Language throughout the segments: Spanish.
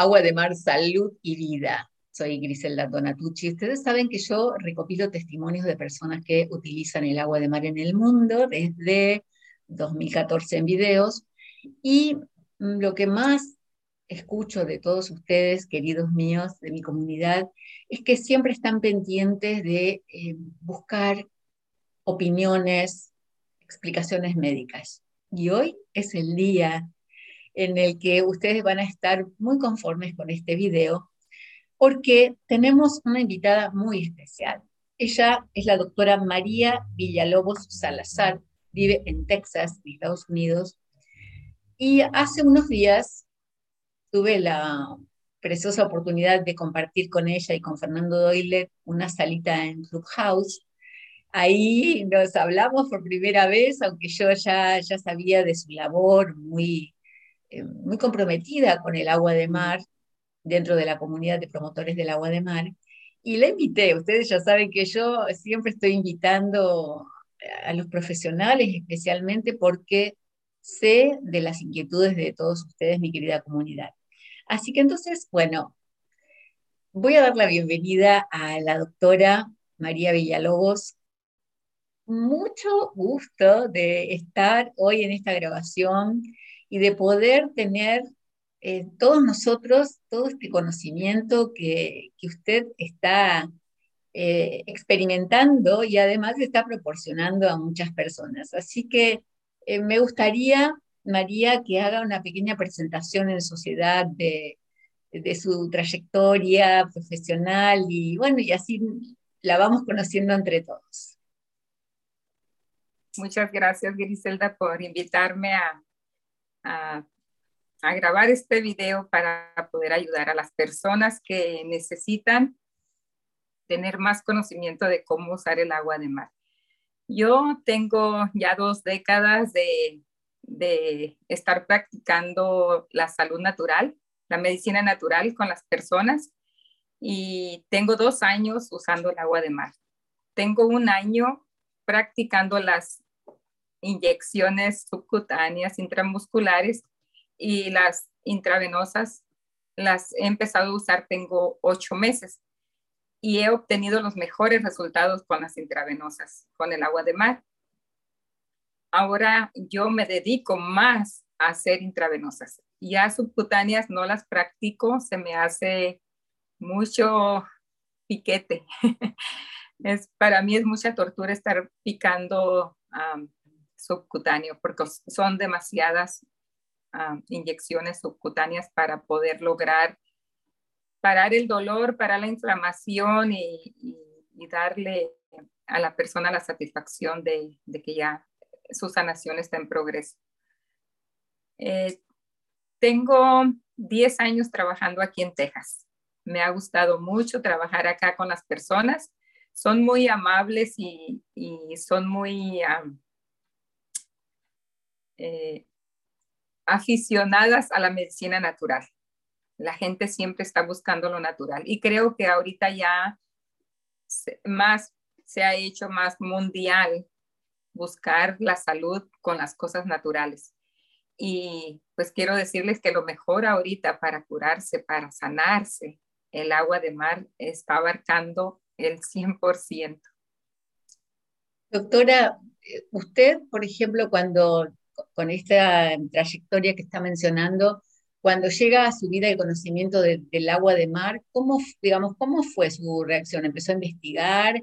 Agua de Mar, Salud y Vida. Soy Griselda Donatucci. Ustedes saben que yo recopilo testimonios de personas que utilizan el agua de mar en el mundo desde 2014 en videos y lo que más escucho de todos ustedes, queridos míos, de mi comunidad, es que siempre están pendientes de eh, buscar opiniones, explicaciones médicas. Y hoy es el día en el que ustedes van a estar muy conformes con este video, porque tenemos una invitada muy especial. Ella es la doctora María Villalobos Salazar, vive en Texas, en Estados Unidos, y hace unos días tuve la preciosa oportunidad de compartir con ella y con Fernando Doyle una salita en Clubhouse. Ahí nos hablamos por primera vez, aunque yo ya, ya sabía de su labor muy, muy comprometida con el agua de mar dentro de la comunidad de promotores del agua de mar. Y la invité, ustedes ya saben que yo siempre estoy invitando a los profesionales, especialmente porque sé de las inquietudes de todos ustedes, mi querida comunidad. Así que entonces, bueno, voy a dar la bienvenida a la doctora María Villalobos. Mucho gusto de estar hoy en esta grabación y de poder tener eh, todos nosotros todo este conocimiento que, usted está eh, experimentando y además está proporcionando a muchas personas. Así que eh, me gustaría María que haga una pequeña presentación en sociedad de, su trayectoria profesional y bueno, y así la vamos conociendo entre todos. Muchas gracias, Griselda, por invitarme a, a, grabar este video para poder ayudar a las personas que necesitan tener más conocimiento de cómo usar el agua de mar. Yo tengo ya dos décadas de de estar practicando la salud natural, la medicina natural con las personas y tengo dos años usando el agua de mar. Tengo un año practicando las inyecciones subcutáneas intramusculares y las intravenosas las he empezado a usar, tengo ocho meses y he obtenido los mejores resultados con las intravenosas, con el agua de mar ahora yo me dedico más a hacer intravenosas. Ya subcutáneas no las practico, se me hace mucho piquete. es, para mí es mucha tortura estar picando subcutáneo porque son demasiadas inyecciones subcutáneas para poder lograr parar el dolor, parar la inflamación y, darle a la persona la satisfacción de que ya su sanación está en progreso. Eh, tengo 10 años trabajando aquí en Texas. Me ha gustado mucho trabajar acá con las personas. Son muy amables y, son muy eh, aficionadas a la medicina natural. La gente siempre está buscando lo natural y creo que ahorita ya más se ha hecho más mundial buscar la salud con las cosas naturales. Y pues quiero decirles que lo mejor ahorita para curarse, para sanarse, el agua de mar está abarcando el 100%. Doctora, usted, por ejemplo, cuando con esta trayectoria que está mencionando, cuando llega a su vida el conocimiento del agua de mar, ¿cómo, digamos, ¿cómo fue su reacción? ¿Empezó a investigar?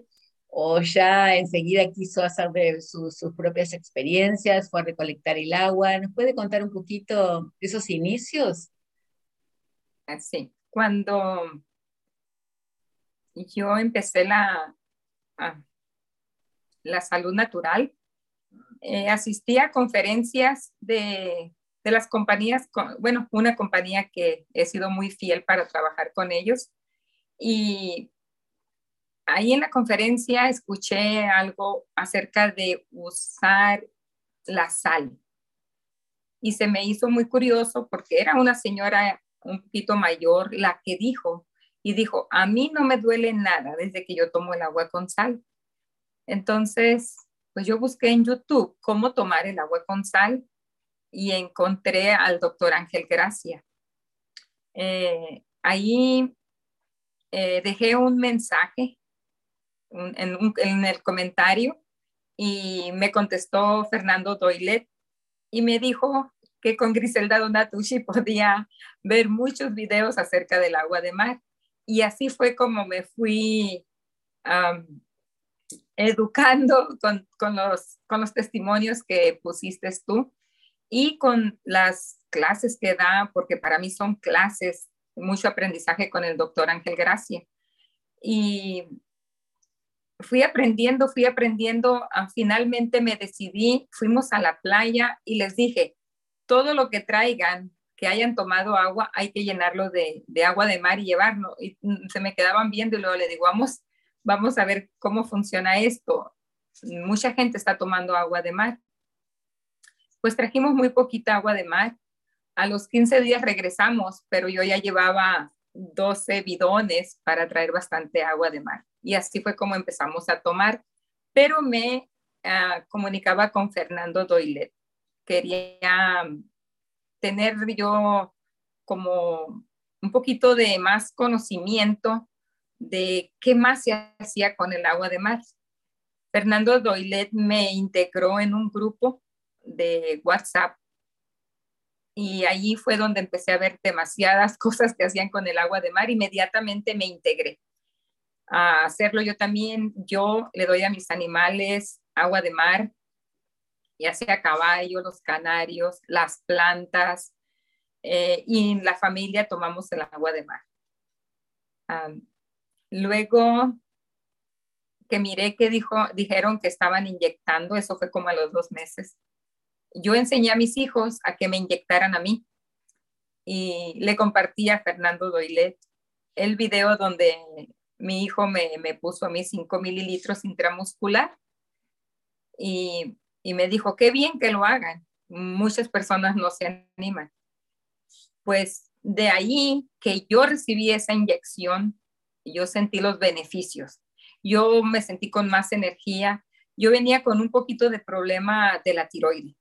o ya enseguida quiso hacer sus propias experiencias, fue a recolectar el agua. ¿Nos puede contar un poquito de esos inicios? Ah, sí, cuando yo empecé la, ah, la salud natural, eh, asistí a conferencias de, de las compañías, bueno, una compañía que he sido muy fiel para trabajar con ellos y ahí en la conferencia escuché algo acerca de usar la sal y se me hizo muy curioso porque era una señora un poquito mayor la que dijo y dijo, a mí no me duele nada desde que yo tomo el agua con sal. Entonces, pues yo busqué en YouTube cómo tomar el agua con sal y encontré al doctor Ángel Gracia. Eh, ahí eh, dejé un mensaje en, el comentario y me contestó Fernando Doilet y me dijo que con Griselda Donatucci podía ver muchos videos acerca del agua de mar. Y así fue como me fui educando con, con, los, con los testimonios que pusiste tú y con las clases que da, porque para mí son clases, mucho aprendizaje con el doctor Ángel Gracia. Y fui aprendiendo, fui aprendiendo, ah, finalmente me decidí, fuimos a la playa y les dije, todo lo que traigan, que hayan tomado agua, hay que llenarlo de, de agua de mar y llevarlo. Y mm, se me quedaban viendo y luego le digo, vamos, vamos a ver cómo funciona esto. Mucha gente está tomando agua de mar. Pues trajimos muy poquita agua de mar. A los 15 días regresamos, pero yo ya llevaba 12 bidones para traer bastante agua de mar. Y así fue como empezamos a tomar, pero me ah, comunicaba con Fernando Doilet. Quería tener yo como un poquito de más conocimiento de qué más se hacía con el agua de mar. Fernando Doilet me integró en un grupo de WhatsApp y allí fue donde empecé a ver demasiadas cosas que hacían con el agua de mar. Inmediatamente me integré a hacerlo yo también. Yo le doy a mis animales agua de mar, ya sea caballo, los canarios, las plantas, eh, y la familia tomamos el agua de mar. Luego que miré que dijo, dijeron que estaban inyectando, eso fue como a los dos meses yo enseñé a mis hijos a que me inyectaran a mí y le compartí a Fernando Doilet el video donde mi hijo me, puso a mí 5 mililitros intramuscular y, y me dijo, qué bien que lo hagan. Muchas personas no se animan. Pues de ahí que yo recibí esa inyección, yo sentí los beneficios. Yo me sentí con más energía. Yo venía con un poquito de problema de la tiroides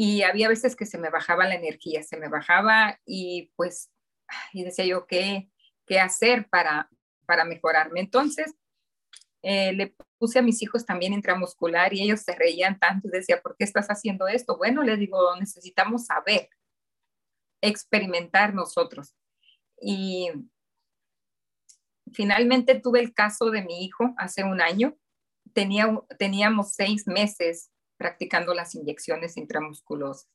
y había veces que se me bajaba la energía, se me bajaba y pues, y decía yo, ¿qué, qué hacer para, para mejorarme? Entonces, eh, le puse a mis hijos también intramuscular y ellos se reían tanto y decía, ¿por qué estás haciendo esto? Bueno, les digo, necesitamos saber, experimentar nosotros. Y finalmente tuve el caso de mi hijo hace un año. Tenía, teníamos seis meses practicando las inyecciones intramusculosas.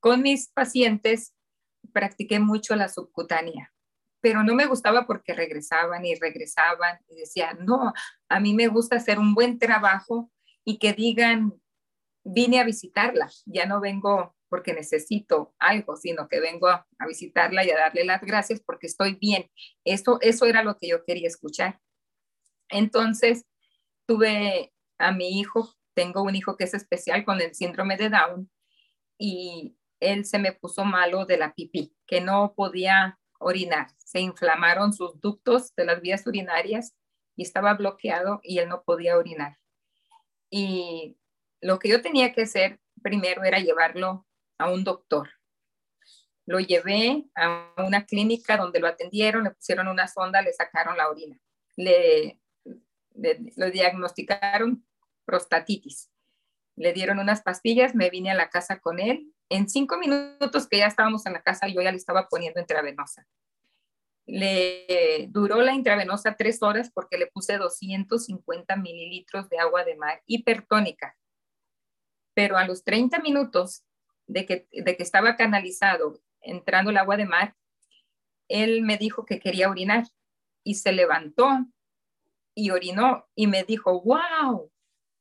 Con mis pacientes practiqué mucho la subcutánea, pero no me gustaba porque regresaban y regresaban y decían, no, a mí me gusta hacer un buen trabajo y que digan, vine a visitarla, ya no vengo porque necesito algo, sino que vengo a, visitarla y a darle las gracias porque estoy bien. Eso, eso era lo que yo quería escuchar. Entonces, tuve a mi hijo tengo un hijo que es especial con el síndrome de Down y él se me puso malo de la pipí, que no podía orinar. Se inflamaron sus ductos de las vías urinarias y estaba bloqueado y él no podía orinar. Y lo que yo tenía que hacer primero era llevarlo a un doctor. Lo llevé a una clínica donde lo atendieron, le pusieron una sonda, le sacaron la orina. Le, le diagnosticaron prostatitis. Le dieron unas pastillas, me vine a la casa con él. En cinco minutos que ya estábamos en la casa, yo ya le estaba poniendo intravenosa. Le duró la intravenosa tres horas porque le puse 250 mililitros de agua de mar hipertónica. Pero a los 30 minutos de que, de que estaba canalizado entrando el agua de mar, él me dijo que quería orinar y se levantó y orinó y me dijo, wow,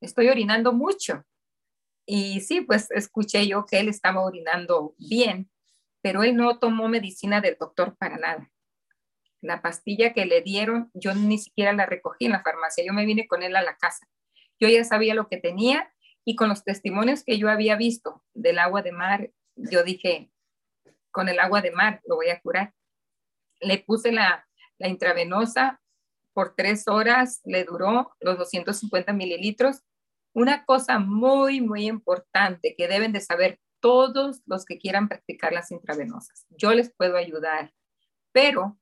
estoy orinando mucho. Y sí, pues escuché yo que él estaba orinando bien, pero él no tomó medicina del doctor para nada. La pastilla que le dieron, yo ni siquiera la recogí en la farmacia, yo me vine con él a la casa. Yo ya sabía lo que tenía y con los testimonios que yo había visto del agua de mar, yo dije, con el agua de mar lo voy a curar. Le puse la, la intravenosa por tres horas, le duró los 250 mililitros una cosa muy, muy importante que deben de saber todos los que quieran practicar las intravenosas. Yo les puedo ayudar, pero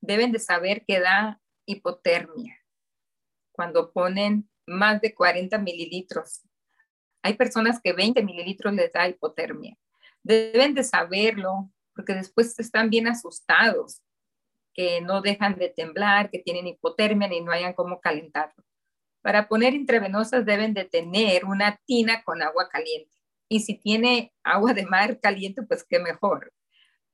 deben de saber que da hipotermia cuando ponen más de 40 mililitros. Hay personas que 20 mililitros les da hipotermia. Deben de saberlo porque después están bien asustados, que no dejan de temblar, que tienen hipotermia y no hayan cómo calentarlo. Para poner intravenosas deben de tener una tina con agua caliente. Y si tiene agua de mar caliente, pues qué mejor.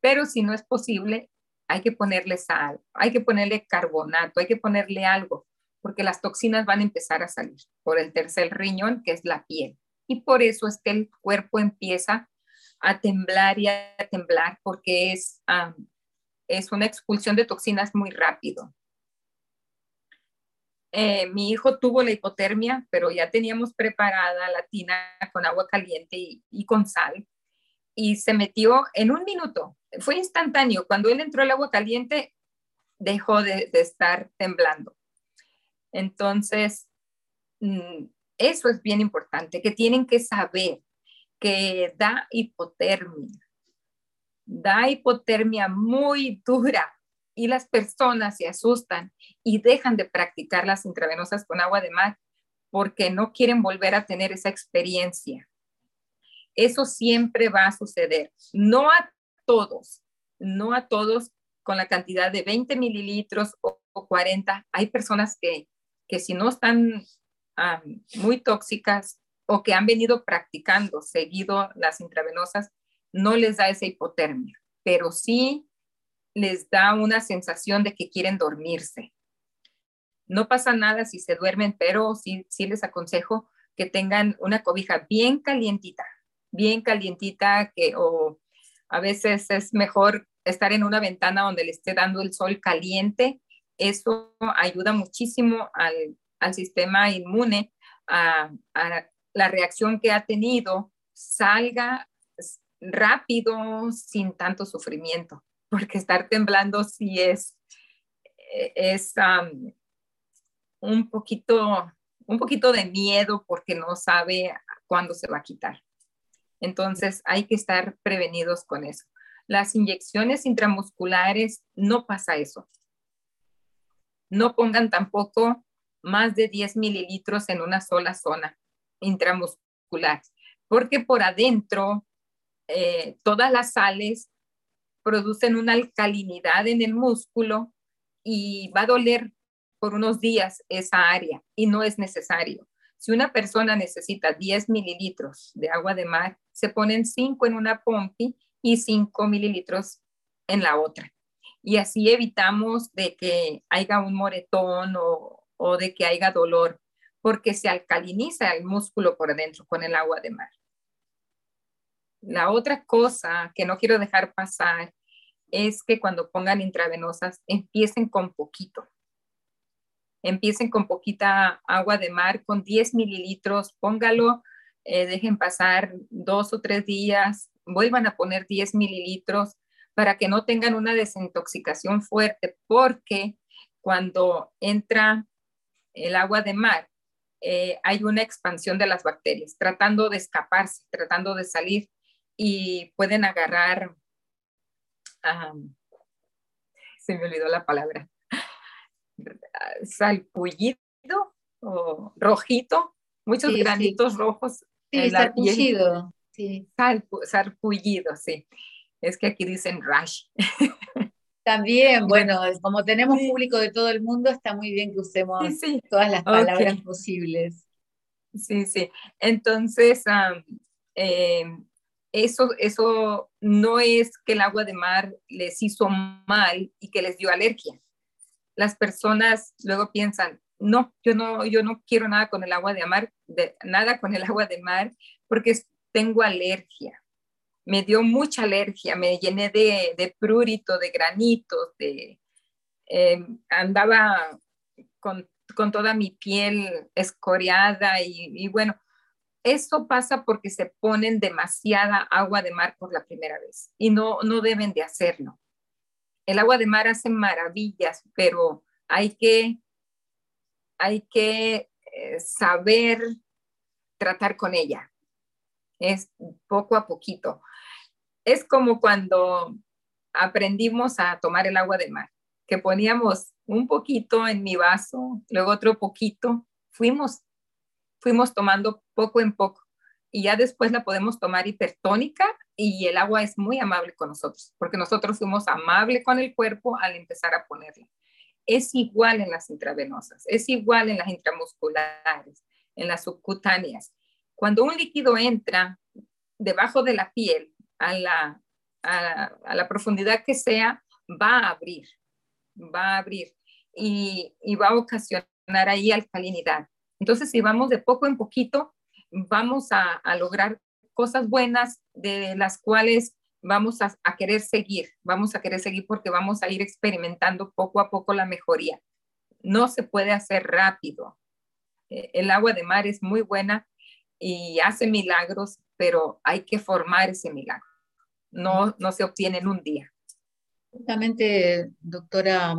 Pero si no es posible, hay que ponerle sal, hay que ponerle carbonato, hay que ponerle algo, porque las toxinas van a empezar a salir por el tercer riñón, que es la piel. Y por eso es que el cuerpo empieza a temblar y a temblar, porque es, es una expulsión de toxinas muy rápido. Eh, mi hijo tuvo la hipotermia, pero ya teníamos preparada la tina con agua caliente y, con sal. Y se metió en un minuto. Fue instantáneo. Cuando él entró al agua caliente, dejó de, estar temblando. Entonces, mm, eso es bien importante, que tienen que saber que da hipotermia. Da hipotermia muy dura y las personas se asustan y dejan de practicar las intravenosas con agua de mar porque no quieren volver a tener esa experiencia. Eso siempre va a suceder. No a todos, no a todos con la cantidad de 20 mililitros o, 40. Hay personas que, que si no están muy tóxicas o que han venido practicando seguido las intravenosas, no les da esa hipotermia, pero sí les da una sensación de que quieren dormirse. No pasa nada si se duermen, pero sí, sí les aconsejo que tengan una cobija bien calientita, bien calientita, que o a veces es mejor estar en una ventana donde le esté dando el sol caliente. Eso ayuda muchísimo al, al sistema inmune a, la reacción que ha tenido salga rápido sin tanto sufrimiento porque estar temblando sí es, eh, es un, poquito, un poquito de miedo porque no sabe cuándo se va a quitar. Entonces hay que estar prevenidos con eso. Las inyecciones intramusculares no pasa eso. No pongan tampoco más de 10 mililitros en una sola zona intramuscular, porque por adentro eh, todas las sales producen una alcalinidad en el músculo y va a doler por unos días esa área y no es necesario. Si una persona necesita 10 mililitros de agua de mar, se ponen 5 en una pompi y 5 mililitros en la otra. Y así evitamos de que haya un moretón o, o de que haya dolor, porque se alcaliniza el músculo por adentro con el agua de mar. La otra cosa que no quiero dejar pasar es que cuando pongan intravenosas empiecen con poquito. Empiecen con poquita agua de mar, con 10 mililitros, póngalo, eh, dejen pasar dos o tres días, vuelvan a poner 10 mililitros para que no tengan una desintoxicación fuerte, porque cuando entra el agua de mar, eh, hay una expansión de las bacterias, tratando de escaparse, tratando de salir y pueden agarrar se me olvidó la palabra, salpullido o rojito, muchos granitos rojos. Sí, salpullido. Sí. sarpullido, sí. Es que aquí dicen rash. También, bueno, como tenemos público de todo el mundo, está muy bien que usemos todas las palabras posibles. Sí, sí. Entonces, eh, eso, eso no es que el agua de mar les hizo mal y que les dio alergia. Las personas luego piensan, no, yo no, yo no quiero nada con el agua de mar, de, nada con el agua de mar, porque tengo alergia. Me dio mucha alergia, me llené de, prurito, de granitos, de, em, andaba con, toda mi piel escoriada y, y bueno, eso pasa porque se ponen demasiada agua de mar por la primera vez y no, no deben de hacerlo. El agua de mar hace maravillas, pero hay que, hay que eh, saber tratar con ella. es poco a poquito. Es como cuando aprendimos a tomar el agua de mar, que poníamos un poquito en mi vaso, luego otro poquito, fuimos, fuimos tomando poco en poco y ya después la podemos tomar hipertónica y el agua es muy amable con nosotros, porque nosotros fuimos amable con el cuerpo al empezar a ponerla. Es igual en las intravenosas, es igual en las intramusculares, en las subcutáneas. Cuando un líquido entra debajo de la piel a la, a, la profundidad que sea, va a abrir, va a abrir y, y va a ocasionar ahí alcalinidad. Entonces, si vamos de poco en poquito, vamos a, a lograr cosas buenas de las cuales vamos a, a, querer seguir, vamos a querer seguir porque vamos a ir experimentando poco a poco la mejoría. No se puede hacer rápido. Eh, el agua de mar es muy buena y hace milagros, pero hay que formar ese milagro. No, no se obtiene en un día. Justamente, doctora,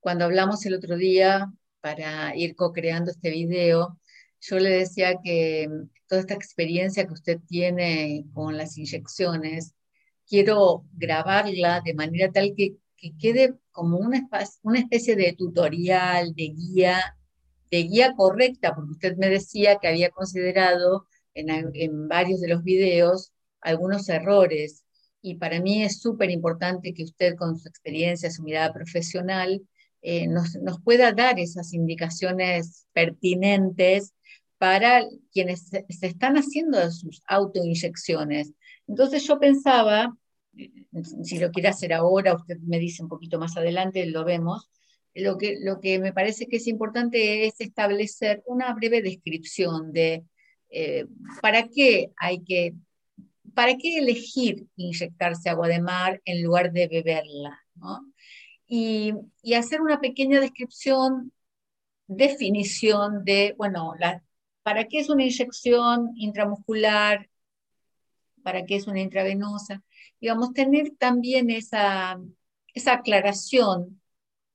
cuando hablamos el otro día para ir co-creando este video, yo le decía que toda esta experiencia que usted tiene con las inyecciones, quiero grabarla de manera tal que, que quede como una, una especie de tutorial, de guía, de guía correcta, porque usted me decía que había considerado en, en varios de los videos algunos errores. Y para mí es súper importante que usted con su experiencia, su mirada profesional, eh, nos, nos, pueda dar esas indicaciones pertinentes para quienes se, están haciendo sus autoinyecciones. Entonces yo pensaba, si lo quiere hacer ahora, usted me dice un poquito más adelante, lo vemos, lo que, lo que me parece que es importante es establecer una breve descripción de eh, para qué hay que, para qué elegir inyectarse agua de mar en lugar de beberla, y, y, hacer una pequeña descripción, definición de, bueno, ¿Para qué es una inyección intramuscular? ¿Para qué es una intravenosa? Digamos, tener también esa, esa aclaración,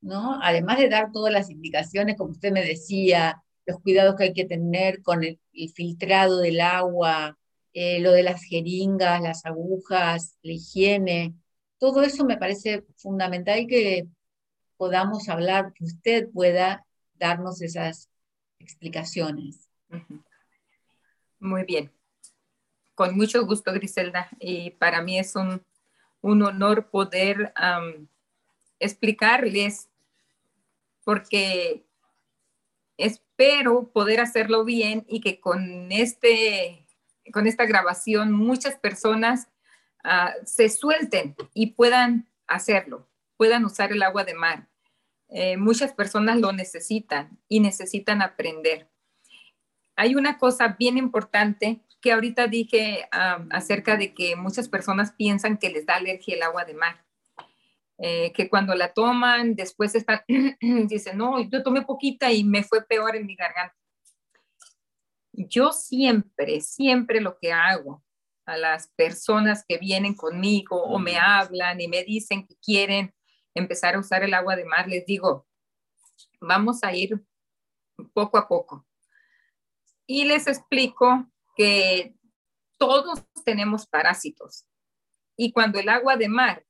¿no? Además de dar todas las indicaciones, como usted me decía, los cuidados que hay que tener con el, filtrado del agua, eh, lo de las jeringas, las agujas, la higiene, todo eso me parece fundamental que podamos hablar, que usted pueda darnos esas explicaciones. Muy bien. Con mucho gusto, Griselda. Y para mí es un, un honor poder um, explicarles, porque espero poder hacerlo bien y que con, este, con esta grabación muchas personas uh, se suelten y puedan hacerlo, puedan usar el agua de mar. Eh, muchas personas lo necesitan y necesitan aprender hay una cosa bien importante que ahorita dije acerca de que muchas personas piensan que les da alergia el agua de mar. Eh, que cuando la toman, después están, dicen, no, yo tomé poquita y me fue peor en mi garganta. Yo siempre, siempre lo que hago a las personas que vienen conmigo o me hablan y me dicen que quieren empezar a usar el agua de mar, les digo, vamos a ir poco a poco y les explico que todos tenemos parásitos. Y cuando el agua de mar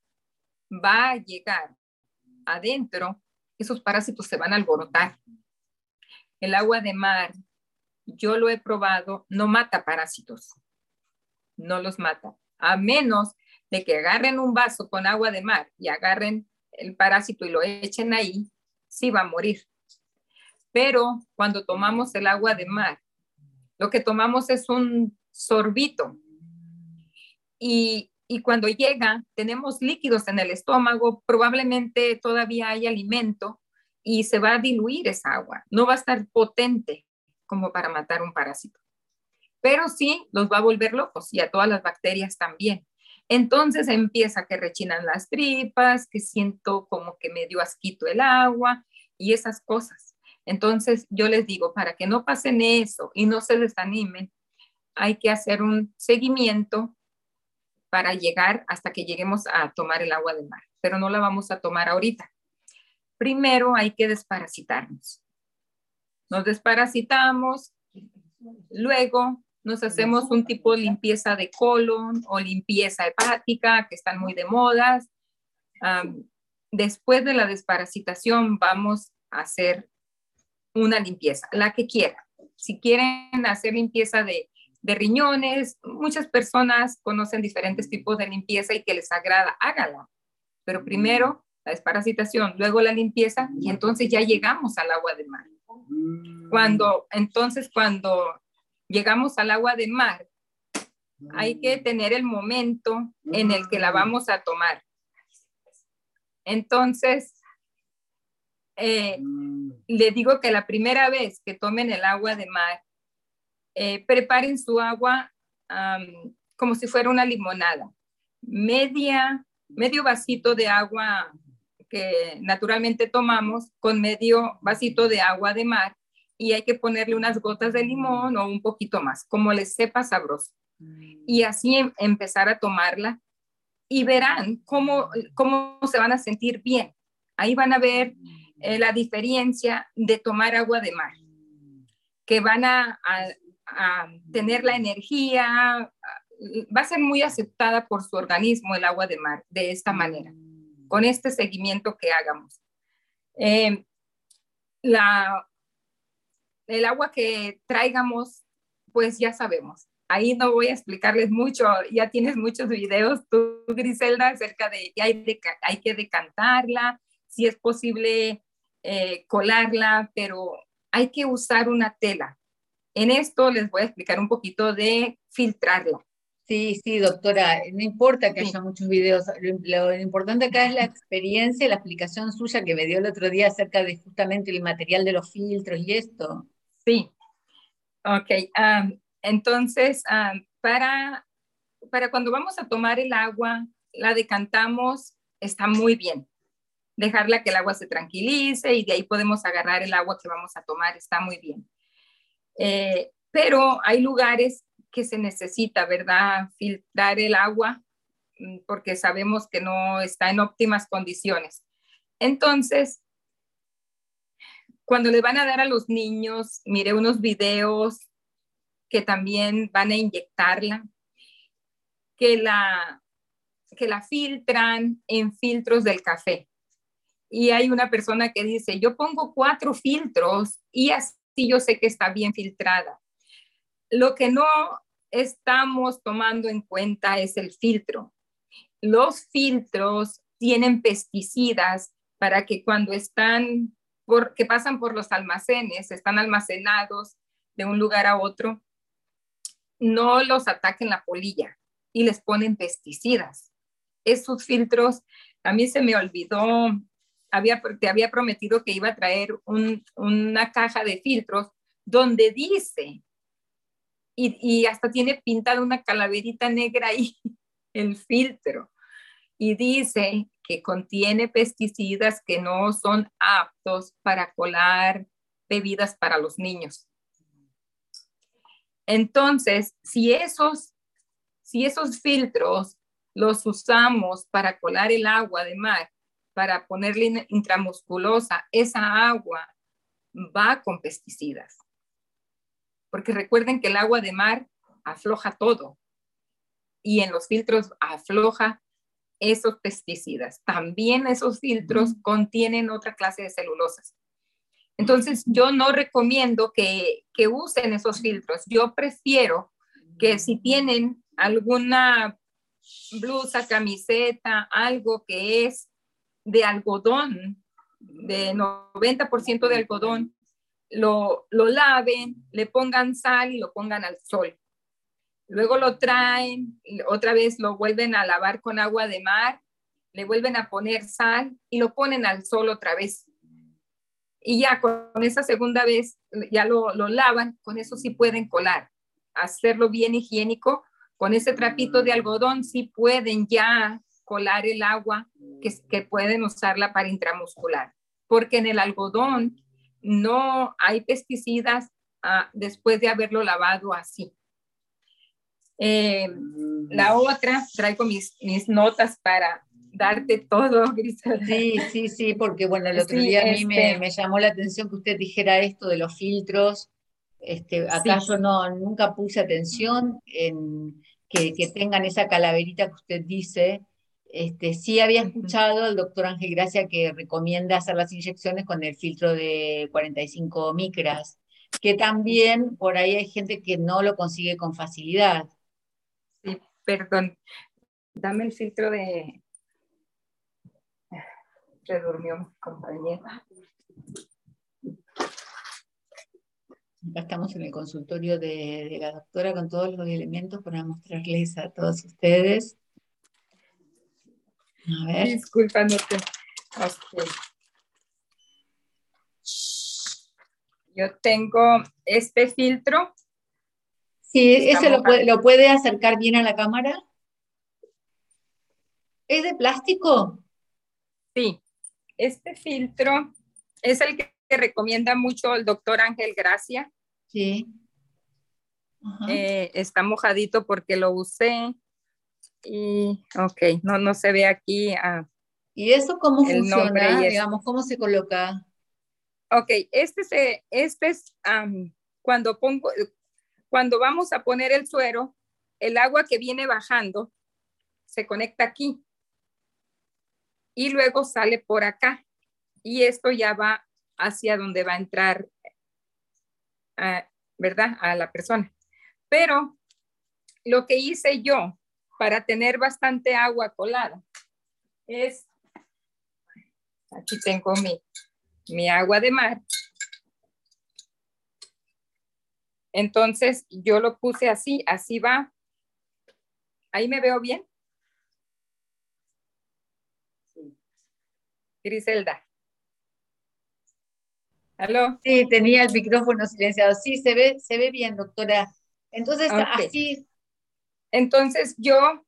va a llegar adentro, esos parásitos se van a alborotar. El agua de mar, yo lo he probado, no mata parásitos. No los mata. A menos de que agarren un vaso con agua de mar y agarren el parásito y lo echen ahí, sí va a morir. Pero cuando tomamos el agua de mar lo que tomamos es un sorbito. Y, y cuando llega, tenemos líquidos en el estómago, probablemente todavía hay alimento y se va a diluir esa agua. No va a estar potente como para matar un parásito. Pero sí los va a volver locos y a todas las bacterias también. Entonces empieza que rechinan las tripas, que siento como que me dio asquito el agua y esas cosas. Entonces, yo les digo, para que no pasen eso y no se desanimen, hay que hacer un seguimiento para llegar hasta que lleguemos a tomar el agua del mar, pero no la vamos a tomar ahorita. Primero hay que desparasitarnos. Nos desparasitamos, luego nos hacemos un tipo de limpieza de colon o limpieza hepática, que están muy de moda. después de la desparasitación vamos a hacer una limpieza, la que quieran. Si quieren hacer limpieza de, de riñones, muchas personas conocen diferentes tipos de limpieza y que les agrada, hágala. Pero primero la desparasitación, luego la limpieza y entonces ya llegamos al agua de mar. Cuando, entonces, cuando llegamos al agua de mar, hay que tener el momento en el que la vamos a tomar. Entonces, eh, le digo que la primera vez que tomen el agua de mar, eh, preparen su agua como si fuera una limonada. Media, medio vasito de agua que naturalmente tomamos con medio vasito de agua de mar y hay que ponerle unas gotas de limón o un poquito más, como les sepa sabroso. Y así em, empezar a tomarla y verán cómo, cómo se van a sentir bien. Ahí van a ver eh, la diferencia de tomar agua de mar, que van a, a, tener la energía, va a ser muy aceptada por su organismo el agua de mar de esta manera, con este seguimiento que hagamos. Eh, la, el agua que traigamos, pues ya sabemos. Ahí no voy a explicarles mucho, ya tienes muchos videos tú, Griselda, acerca de que hay, hay que decantarla, si es posible eh, colarla, pero hay que usar una tela. En esto les voy a explicar un poquito de filtrarla. Sí, sí, doctora, no importa que haya muchos videos, lo, importante acá es la experiencia, la explicación suya que me dio el otro día acerca de justamente el material de los filtros y esto. Sí, ok. entonces, para, para cuando vamos a tomar el agua, la decantamos, está muy bien. Dejarla que el agua se tranquilice y de ahí podemos agarrar el agua que vamos a tomar, está muy bien. Eh, pero hay lugares que se necesita, ¿verdad? Filtrar el agua mm, porque sabemos que no está en óptimas condiciones. Entonces, cuando le van a dar a los niños, mire unos videos que también van a inyectarla, que la, que la filtran en filtros del café. Y hay una persona que dice, yo pongo cuatro filtros y así yo sé que está bien filtrada. Lo que no estamos tomando en cuenta es el filtro. Los filtros tienen pesticidas para que cuando están que pasan por los almacenes, están almacenados de un lugar a otro, no los ataquen la polilla y les ponen pesticidas. Esos filtros, a mí se me olvidó, había, te había prometido que iba a traer una caja de filtros donde dice, y, y hasta tiene pintada una calaverita negra ahí, el filtro, y dice que contiene pesticidas que no son aptos para colar bebidas para los niños. Entonces, si esos, si esos filtros los usamos para colar el agua de mar, para ponerle intramusculosa, esa agua va con pesticidas. Porque recuerden que el agua de mar afloja todo y en los filtros afloja esos pesticidas. También esos filtros contienen otra clase de celulosas. Entonces, yo no recomiendo que, que usen esos filtros. Yo prefiero que si tienen alguna blusa, camiseta, algo que es de algodón, de 90% de algodón, lo, lo laven, le pongan sal y lo pongan al sol. Luego lo traen, otra vez lo vuelven a lavar con agua de mar, le vuelven a poner sal y lo ponen al sol otra vez. Y ya con esa segunda vez ya lo, lavan, con eso sí pueden colar, hacerlo bien higiénico. Con ese trapito de algodón sí pueden ya colar el agua que, que pueden usarla para intramuscular, porque en el algodón no hay pesticidas ah, después de haberlo lavado así. Eh, la otra, traigo mis, mis notas para darte todo, Griselda. Sí, sí, sí, porque bueno, el otro día a mí me, este me, llamó la atención que usted dijera esto de los filtros, Este, acá yo no, nunca puse atención en que, tengan esa calaverita que usted dice. Este, sí había escuchado al doctor Ángel Gracia que recomienda hacer las inyecciones con el filtro de 45 micras, que también por ahí hay gente que no lo consigue con facilidad. Sí, perdón. Dame el filtro de... Se durmió mi compañera. Acá estamos en el consultorio de, la doctora con todos los elementos para mostrarles a todos ustedes. A ver. Disculpa, no te... Yo tengo este filtro. Sí, ¿ese lo puede, lo puede acercar bien a la cámara? ¿Es de plástico? Sí, este filtro es el que recomienda mucho el doctor Ángel Gracia. Sí. Eh, está mojadito porque lo usé. Y, ok, no, no se ve aquí. Ah, ¿Y eso cómo funciona? Digamos, ¿cómo se coloca? Ok, este, se, este es cuando pongo, cuando vamos a poner el suero, el agua que viene bajando se conecta aquí y luego sale por acá. Y esto ya va hacia donde va a entrar, ¿verdad? A la persona. Pero lo que hice yo para tener bastante agua colada es, aquí tengo mi, mi agua de mar. Entonces yo lo puse así, así va. Ahí me veo bien. Griselda. ¿Aló? Sí, tenía el micrófono silenciado. Sí, se ve, se ve bien, doctora. Entonces, así. Entonces, yo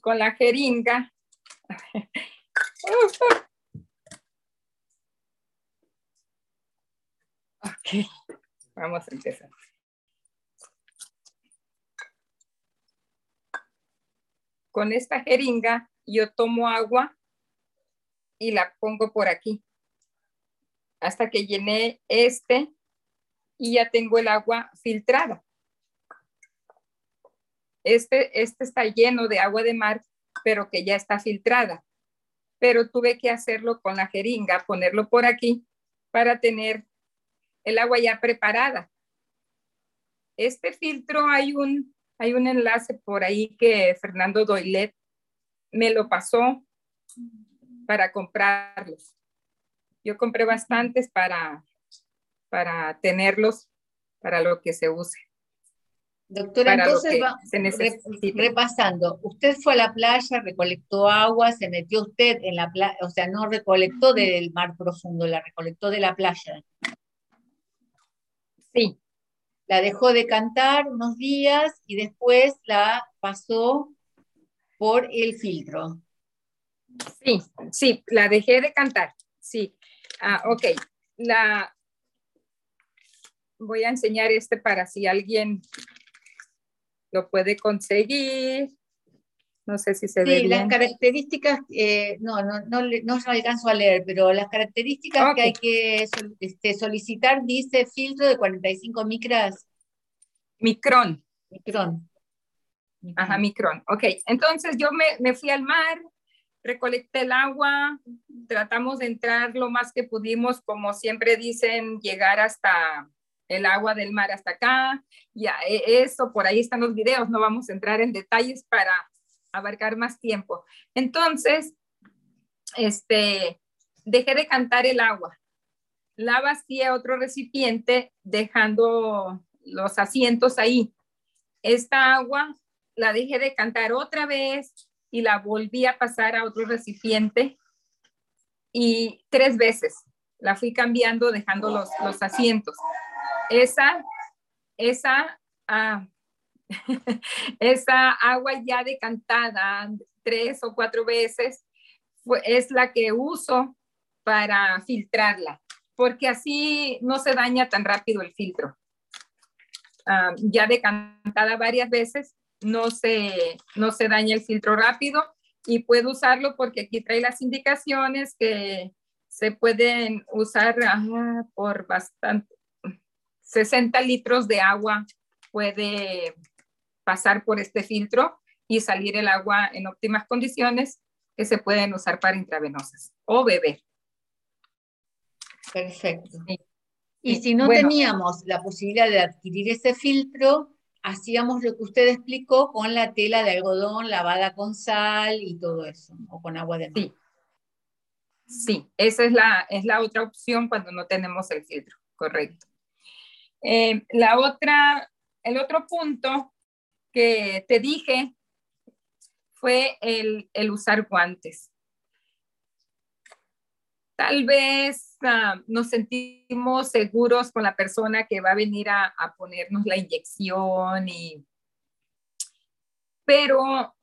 con la jeringa. ok, vamos a empezar. Con esta jeringa, yo tomo agua y la pongo por aquí hasta que llené este y ya tengo el agua filtrada. Este, este está lleno de agua de mar, pero que ya está filtrada. Pero tuve que hacerlo con la jeringa, ponerlo por aquí para tener el agua ya preparada. Este filtro hay un, hay un enlace por ahí que Fernando Doilet me lo pasó para comprarlos. Yo compré bastantes para, para tenerlos para lo que se use. Doctora, entonces va, repasando, usted fue a la playa, recolectó agua, se metió usted en la playa, o sea, no recolectó del mar profundo, la recolectó de la playa. Sí. La dejó de cantar unos días y después la pasó por el filtro. Sí, sí, la dejé de cantar, sí. Ah, ok. La, voy a enseñar este para si alguien lo puede conseguir. No sé si se ve. Sí, las características, eh, no, no, no, no alcanzo a leer, pero las características que hay que este, solicitar dice filtro de 45 micras. Micrón. Micrón. Ajá, micrón. Ok, entonces yo me, me fui al mar, recolecté el agua, tratamos de entrar lo más que pudimos, como siempre dicen, llegar hasta el agua del mar hasta acá, ya e, eso, por ahí están los videos, no vamos a entrar en detalles para abarcar más tiempo. Entonces, este, dejé de cantar el agua, la vacié otro recipiente dejando los asientos ahí. Esta agua la dejé de cantar otra vez, y la volví a pasar a otro recipiente y tres veces la fui cambiando dejando los, los asientos. Esa, esa, ah, esa agua ya decantada tres o cuatro veces es la que uso para filtrarla, porque así no se daña tan rápido el filtro. Ah, ya decantada varias veces, no se, no se daña el filtro rápido y puedo usarlo porque aquí trae las indicaciones que se pueden usar por bastante, 60 litros de agua puede pasar por este filtro y salir el agua en óptimas condiciones que se pueden usar para intravenosas o beber. Perfecto. Y si no teníamos la posibilidad de adquirir ese filtro, hacíamos lo que usted explicó con la tela de algodón lavada con sal y todo eso, o con agua de mar. Sí, sí esa es la, es la otra opción cuando no tenemos el filtro, correcto. Eh, la otra, el otro punto que te dije fue el, el usar guantes. Tal vez uh, nos sentimos seguros con la persona que va a venir a, a ponernos la inyección y pero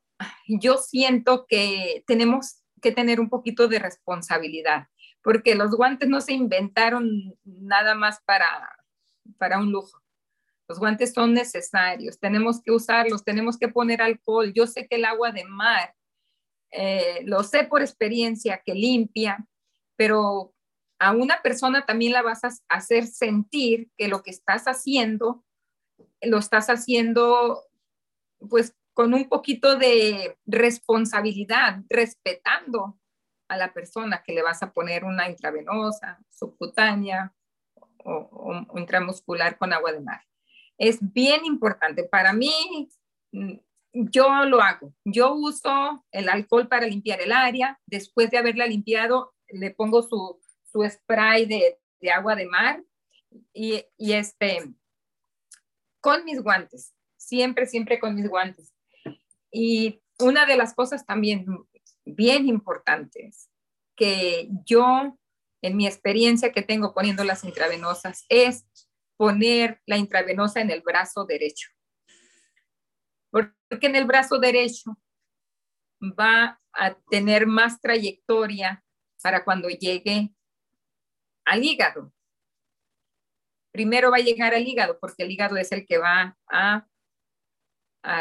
yo siento que tenemos que tener un poquito de responsabilidad, porque los guantes no se inventaron nada más para, para un lujo. Los guantes son necesarios, tenemos que usarlos, tenemos que poner alcohol. Yo sé que el agua de mar, eh, lo sé por experiencia, que limpia, pero a una persona también la vas a hacer sentir que lo que estás haciendo, lo estás haciendo pues con un poquito de responsabilidad, respetando a la persona que le vas a poner una intravenosa, subcutánea o, o intramuscular con agua de mar es bien importante. Para mí, mm, yo lo hago. Yo uso el alcohol para limpiar el área. Después de haberla limpiado, le pongo su, spray de, agua de mar y, y, este, con mis guantes. Siempre, siempre con mis guantes. Y una de las cosas también bien importantes que yo, en mi experiencia que tengo poniendo las intravenosas, es poner la intravenosa en el brazo derecho. Porque en el brazo derecho va a tener más trayectoria para cuando llegue al hígado. Primero va a llegar al hígado porque el hígado es el que va a,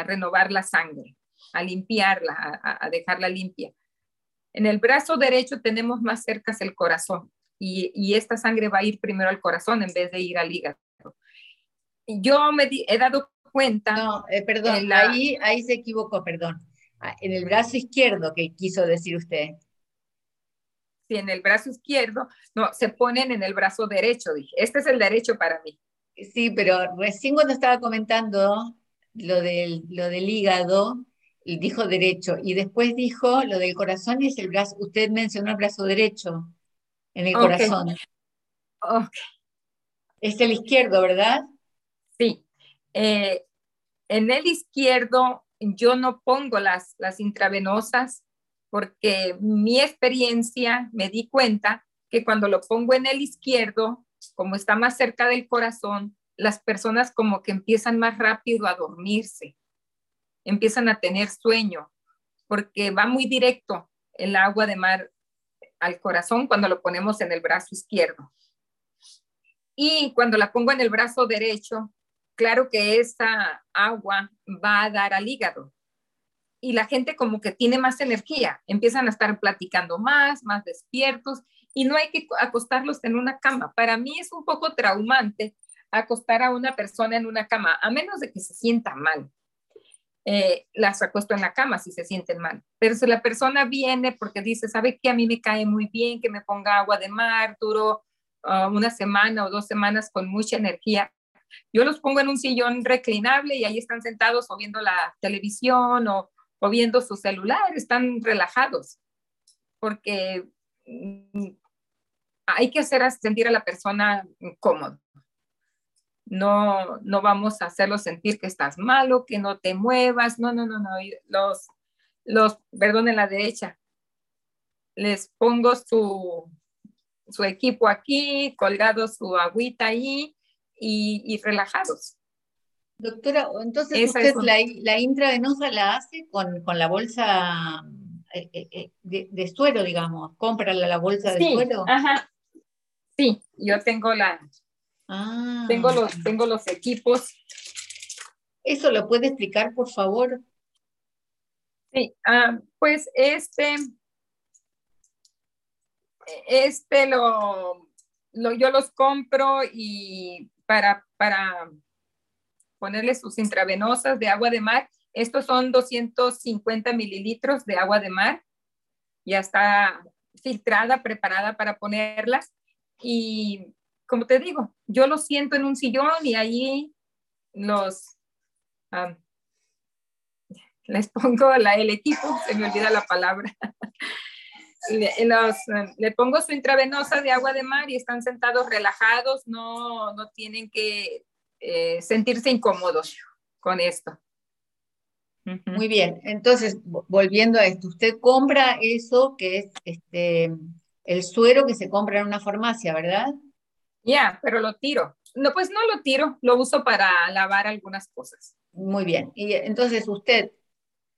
renovar la sangre, a limpiarla, a, dejarla limpia. En el brazo derecho tenemos más cerca el corazón y, y, esta sangre va a ir primero al corazón en vez de ir al hígado yo me he dado cuenta. No, eh, perdón, ahí, ahí se equivocó, perdón. Ah, en el brazo izquierdo que quiso decir usted. Sí, en el brazo izquierdo, no, se ponen en el brazo derecho, dije. Este es el derecho para mí. Sí, pero recién cuando estaba comentando lo del, lo del hígado, dijo derecho, y después dijo lo del corazón y es el brazo, usted mencionó el brazo derecho en el corazón. Ok. Es el izquierdo, ¿verdad? Sí, eh, en el izquierdo yo no pongo las, las intravenosas porque mi experiencia me di cuenta que cuando lo pongo en el izquierdo, como está más cerca del corazón, las personas como que empiezan más rápido a dormirse, empiezan a tener sueño, porque va muy directo el agua de mar al corazón cuando lo ponemos en el brazo izquierdo. Y cuando la pongo en el brazo derecho, claro que esa agua va a dar al hígado. Y la gente como que tiene más energía, empiezan a estar platicando más, más despiertos, y no hay que acostarlos en una cama. Para mí es un poco traumante acostar a una persona en una cama, a menos de que se sienta mal. Eh, las acuesto en la cama si se sienten mal. Pero si la persona viene porque dice, sabe que a mí me cae muy bien que me ponga agua de mar, duro ah, una semana o dos semanas con mucha energía, yo los pongo en un sillón reclinable y ahí están sentados o viendo la televisión o, viendo su celular, están relajados, porque mm, hay que hacer sentir a la persona cómodo. No, no vamos a hacerlo sentir que estás malo, que no te muevas. No, no, no, no. Los, los, perdón, en la derecha. Les pongo su, su equipo aquí, colgado su agüita ahí, y, relajados. Doctora, entonces usted la, la, intravenosa la hace con, con la bolsa eh, eh, eh, de, suero, digamos, compra la, bolsa de suero. Ajá. Sí, yo tengo la, ah. tengo los, tengo los equipos. ¿Eso lo puede explicar, por favor? Sí, ah, pues este, este lo, lo, yo los compro y para, para ponerle sus intravenosas de agua de mar. Estos son 250 mililitros de agua de mar. Ya está filtrada, preparada para ponerlas. Y como te digo, yo lo siento en un sillón y ahí los... les pongo la, el equipo, se me olvida la palabra. le, le, pongo su intravenosa de agua de mar y están sentados relajados, no, no tienen que eh, sentirse incómodos con esto. Muy bien, entonces volviendo a esto, usted compra eso que es este, el suero que se compra en una farmacia, ¿verdad? Ya, pero lo tiro. No, pues no lo tiro, lo uso para lavar algunas cosas. Muy bien, y entonces usted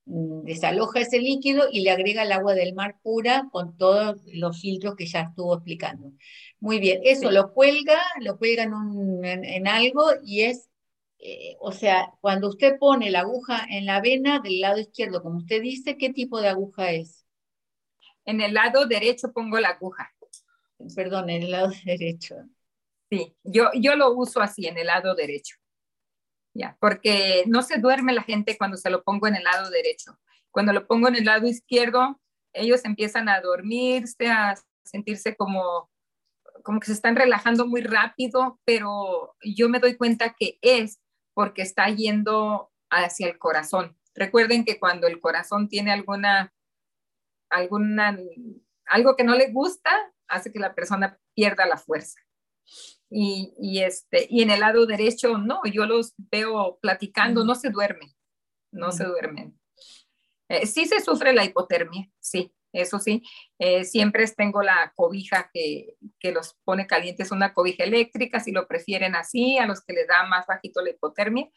mm, desaloja ese líquido y le agrega el agua del mar pura con todos los filtros que ya estuvo explicando. Muy bien, eso lo cuelga, lo cuelga en, algo y es, eh, o sea, cuando usted pone la aguja en la vena del lado izquierdo, como usted dice, ¿qué tipo de aguja es? En el lado derecho pongo la aguja. Perdón, en el lado derecho. Sí, yo, yo lo uso así, en el lado derecho. Ya, porque no se duerme la gente cuando se lo pongo en el lado derecho. Cuando lo pongo en el lado izquierdo, ellos empiezan a dormirse, a sentirse como como que se están relajando muy rápido, pero yo me doy cuenta que es porque está yendo hacia el corazón. Recuerden que cuando el corazón tiene alguna, alguna, algo que no le gusta, hace que la persona pierda la fuerza. Y, y, este, y en el lado derecho, no, yo los veo platicando, no se duermen, no se duermen. Eh, sí se sufre la hipotermia, sí, eso sí, eh, siempre tengo la cobija que, que, los pone calientes, una cobija eléctrica, si lo prefieren así, a los que les da más bajito la hipotermia,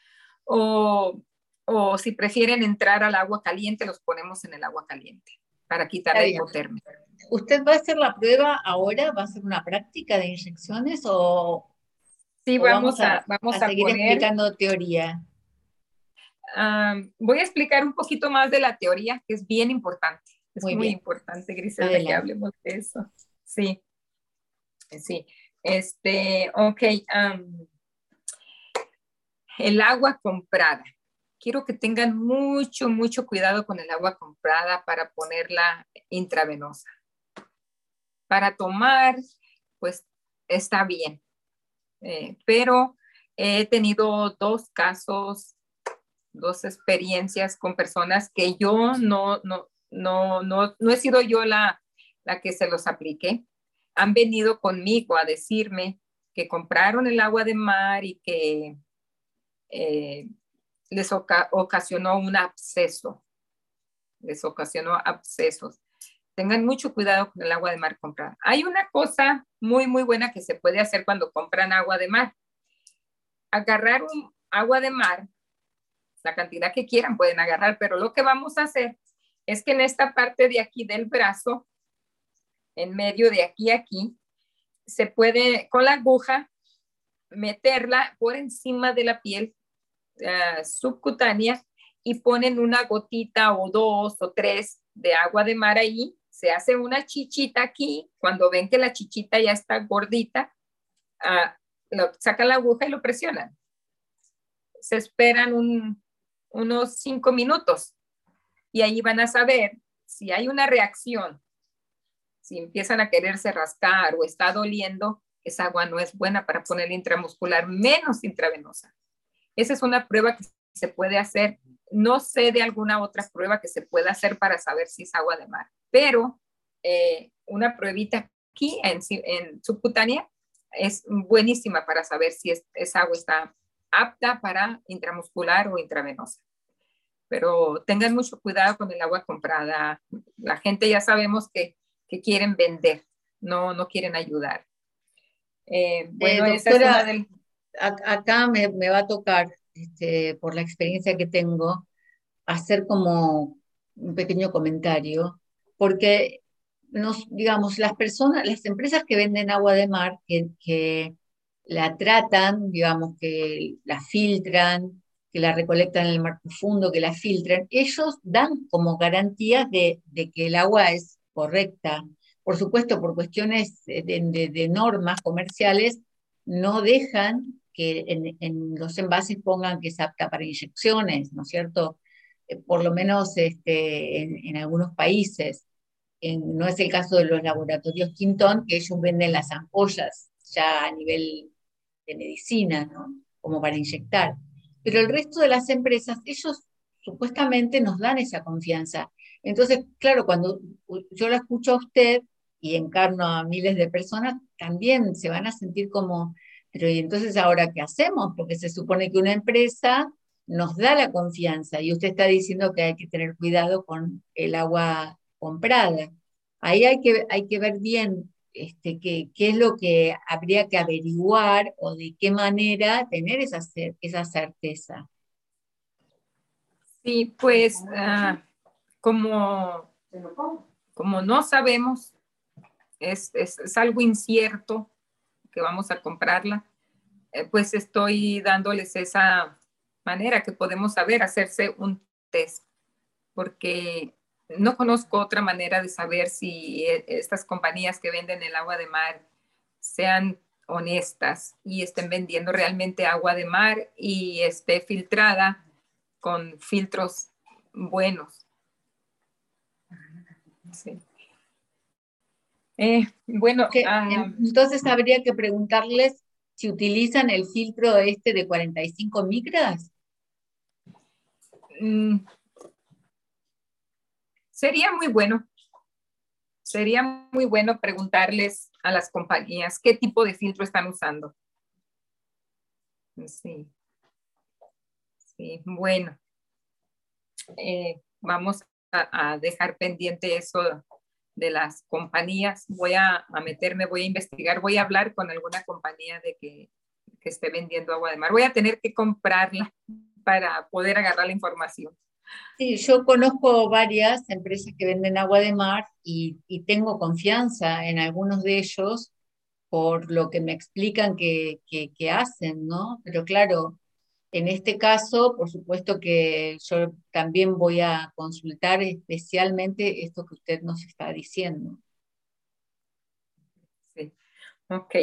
o, o si prefieren entrar al agua caliente, los ponemos en el agua caliente para quitar la hipotermia. ¿Usted va a hacer la prueba ahora? ¿Va a hacer una práctica de inyecciones o, sí, vamos, a, vamos a, seguir explicando teoría? voy a explicar un poquito más de la teoría, que es bien importante. Es muy, importante, Griselda, que hablemos de eso. Sí, sí. Este, ok. el agua comprada. Quiero que tengan mucho, mucho cuidado con el agua comprada para ponerla intravenosa. Para tomar, pues está bien. Eh, pero he tenido dos casos, dos experiencias con personas que yo no, no, no, no, no he sido yo la, la que se los aplique. Han venido conmigo a decirme que compraron el agua de mar y que eh, les ocasionó un absceso. Les ocasionó abscesos. Tengan mucho cuidado con el agua de mar comprada. Hay una cosa muy, muy buena que se puede hacer cuando compran agua de mar. Agarrar un agua de mar, la cantidad que quieran pueden agarrar, pero lo que vamos a hacer es que en esta parte de aquí del brazo, en medio de aquí aquí, se puede con la aguja meterla por encima de la piel uh, subcutánea y ponen una gotita o dos o tres de agua de mar ahí, se hace una chichita aquí, cuando ven que la chichita ya está gordita, lo, sacan la aguja y lo presionan. Se esperan unos cinco minutos y ahí van a saber si hay una reacción, si empiezan a quererse rascar o está doliendo, esa agua no es buena para poner intramuscular, menos intravenosa. Esa es una prueba que se puede hacer. No sé de alguna otra prueba que se pueda hacer para saber si es agua de mar, pero eh, una pruebita aquí en, en, subcutánea es buenísima para saber si esa agua está apta para intramuscular o intravenosa pero tengan mucho cuidado con el agua comprada. La gente ya sabemos que, que quieren vender, no, no quieren ayudar. Eh, bueno, doctora, acá me, me, va a tocar, este, por la experiencia que tengo, hacer como un pequeño comentario, porque nos, digamos, las personas, las empresas que venden agua de mar, que, la tratan, digamos, que la filtran, que la recolectan en el mar profundo, que la filtran, ellos dan como garantía de, que el agua es correcta. Por supuesto, por cuestiones de, normas comerciales, no dejan que en, los envases pongan que es apta para inyecciones, ¿no es cierto? Eh, por lo menos este, en, algunos países. no es el caso de los laboratorios Quintón, que ellos venden las ampollas ya a nivel de medicina, ¿no? Como para inyectar. Pero el resto de las empresas, ellos supuestamente nos dan esa confianza. Entonces, claro, cuando yo la escucho a usted y encarno a miles de personas, también se van a sentir como, pero ¿y entonces ahora qué hacemos? Porque se supone que una empresa nos da la confianza y usted está diciendo que hay que tener cuidado con el agua comprada. Ahí hay que, hay que ver bien este, qué, qué es lo que habría que averiguar o de qué manera tener esa, esa certeza. Sí, pues ah, como, como no sabemos, es, es, algo incierto que vamos a comprarla, eh, pues estoy dándoles esa manera que podemos saber, hacerse un test, porque no conozco otra manera de saber si e, estas compañías que venden el agua de mar sean honestas y estén vendiendo realmente agua de mar y esté filtrada con filtros buenos. Eh, bueno, ah, entonces habría que preguntarles si utilizan el filtro este de 45 micras. Mm, sería muy bueno. Sería muy bueno preguntarles a las compañías qué tipo de filtro están usando. Sí. Sí, bueno. Eh, vamos a, dejar pendiente eso de las compañías. Voy a, meterme, voy a investigar, voy a hablar con alguna compañía de que, que esté vendiendo agua de mar. Voy a tener que comprarla para poder agarrar la información. Sí, yo conozco varias empresas que venden agua de mar y, tengo confianza en algunos de ellos por lo que me explican que, que, hacen, ¿no? Pero claro, en este caso, por supuesto que yo también voy a consultar especialmente esto que usted nos está diciendo. Sí, ok.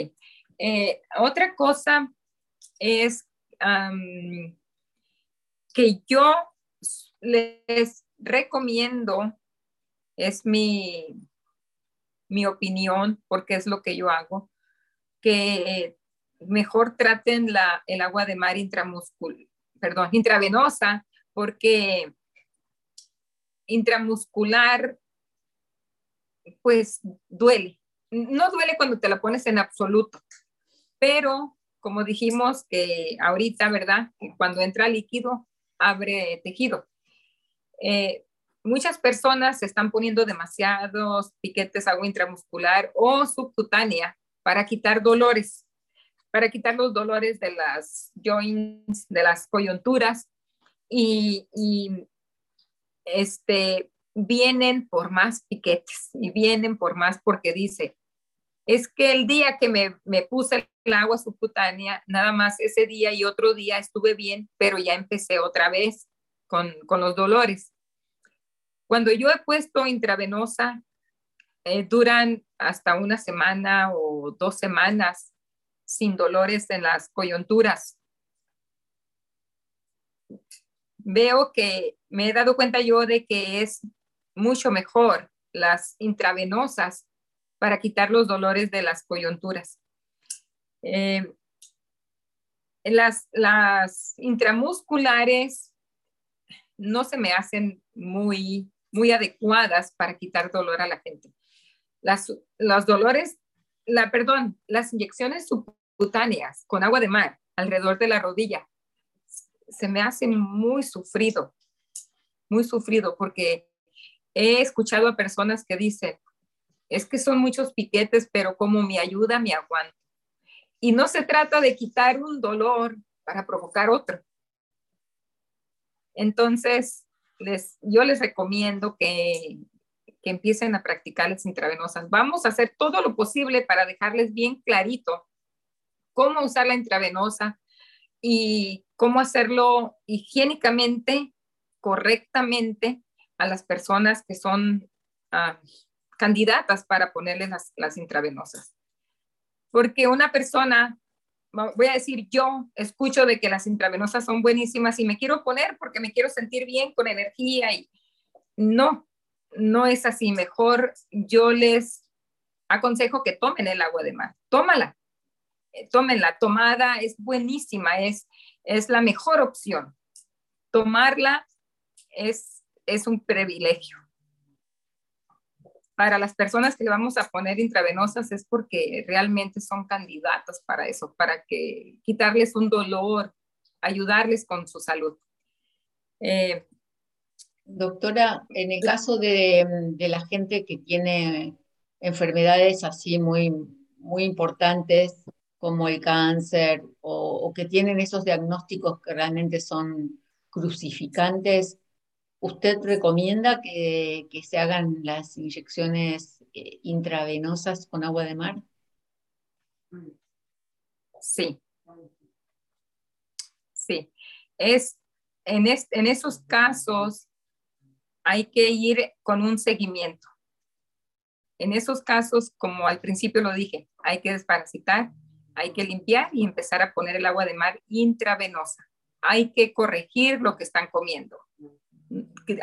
Eh, otra cosa es que yo les recomiendo, es mi, mi opinión, porque es lo que yo hago, que mejor traten la, el agua de mar intramuscular, perdón, intravenosa, porque intramuscular, pues duele. No duele cuando te la pones en absoluto, pero como dijimos que ahorita, ¿verdad? Cuando entra líquido, abre tejido. Eh, muchas personas se están poniendo demasiados piquetes agua intramuscular o subcutánea para quitar dolores, para quitar los dolores de las joints, de las coyunturas y, este, vienen por más piquetes y vienen por más porque dice, es que el día que me, me, puse el agua subcutánea, nada más ese día y otro día estuve bien, pero ya empecé otra vez con, con los dolores. Cuando yo he puesto intravenosa, eh, duran hasta una semana o dos semanas sin dolores en las coyunturas. Veo que me he dado cuenta yo de que es mucho mejor las intravenosas para quitar los dolores de las coyunturas. Eh, las, las intramusculares no se me hacen muy, muy adecuadas para quitar dolor a la gente. Las, los dolores, la, perdón, las inyecciones subcutáneas con agua de mar alrededor de la rodilla se me hacen muy sufrido, muy sufrido porque he escuchado a personas que dicen, es que son muchos piquetes, pero como me ayuda, me aguanto. Y no se trata de quitar un dolor para provocar otro. Entonces, les, yo les recomiendo que, que empiecen a practicar las intravenosas. Vamos a hacer todo lo posible para dejarles bien clarito cómo usar la intravenosa y cómo hacerlo higiénicamente, correctamente a las personas que son ah, candidatas para ponerles las, intravenosas. Porque una persona voy a decir, yo escucho de que las intravenosas son buenísimas y me quiero poner porque me quiero sentir bien con energía y no, no es así. Mejor yo les aconsejo que tomen el agua de mar. Tómala, tómenla. Tomada es buenísima, es, es la mejor opción. Tomarla es, es un privilegio para las personas que vamos a poner intravenosas es porque realmente son candidatos para eso, para que quitarles un dolor, ayudarles con su salud. Eh, Doctora, en el caso de, la gente que tiene enfermedades así muy, muy importantes como el cáncer o, que tienen esos diagnósticos que realmente son crucificantes, ¿Usted recomienda que, se hagan las inyecciones eh, intravenosas con agua de mar? Sí. Sí. Es, en, en esos casos hay que ir con un seguimiento. En esos casos, como al principio lo dije, hay que desparasitar, hay que limpiar y empezar a poner el agua de mar intravenosa. Hay que corregir lo que están comiendo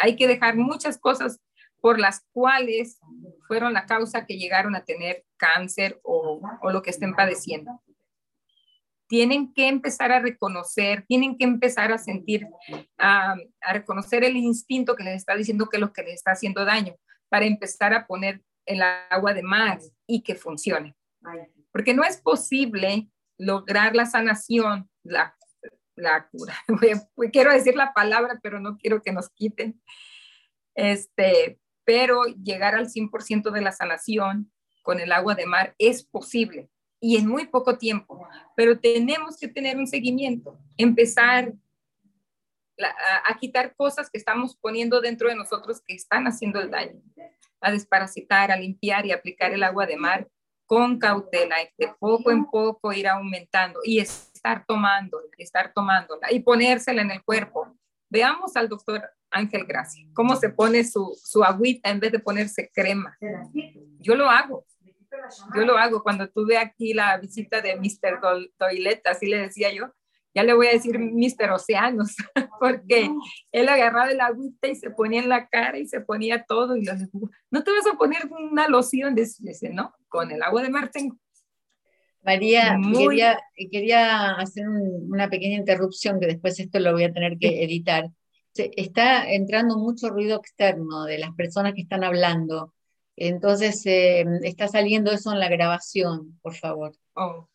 hay que dejar muchas cosas por las cuales fueron la causa que llegaron a tener cáncer o, lo que estén padeciendo. Tienen que empezar a reconocer, tienen que empezar a sentir, a, reconocer el instinto que les está diciendo que lo que les está haciendo daño, para empezar a poner el agua de mar y que funcione. Porque no es posible lograr la sanación, la cura. quiero decir la palabra, pero no quiero que nos quiten. Este, pero llegar al 100% de la sanación con el agua de mar es posible y en muy poco tiempo, pero tenemos que tener un seguimiento, empezar a, quitar cosas que estamos poniendo dentro de nosotros que están haciendo el daño, a desparasitar, a limpiar y aplicar el agua de mar con cautela, de poco en poco ir aumentando y estar tomando, estar tomándola y ponérsela en el cuerpo. Veamos al doctor Ángel Gracia, cómo se pone su, su agüita en vez de ponerse crema. Yo lo hago. Yo lo hago. Cuando tuve aquí la visita de Mr. Toilet, así le decía yo, ya le voy a decir Mr. Océanos, porque él agarraba el agüita y se ponía en la cara y se ponía todo y lo no te vas a poner una loción, dice, no, con el agua de mar tengo. María, quería, quería, hacer una pequeña interrupción que después esto lo voy a tener que editar. está entrando mucho ruido externo de las personas que están hablando. Entonces, eh, está saliendo eso en la grabación, por favor. Oh.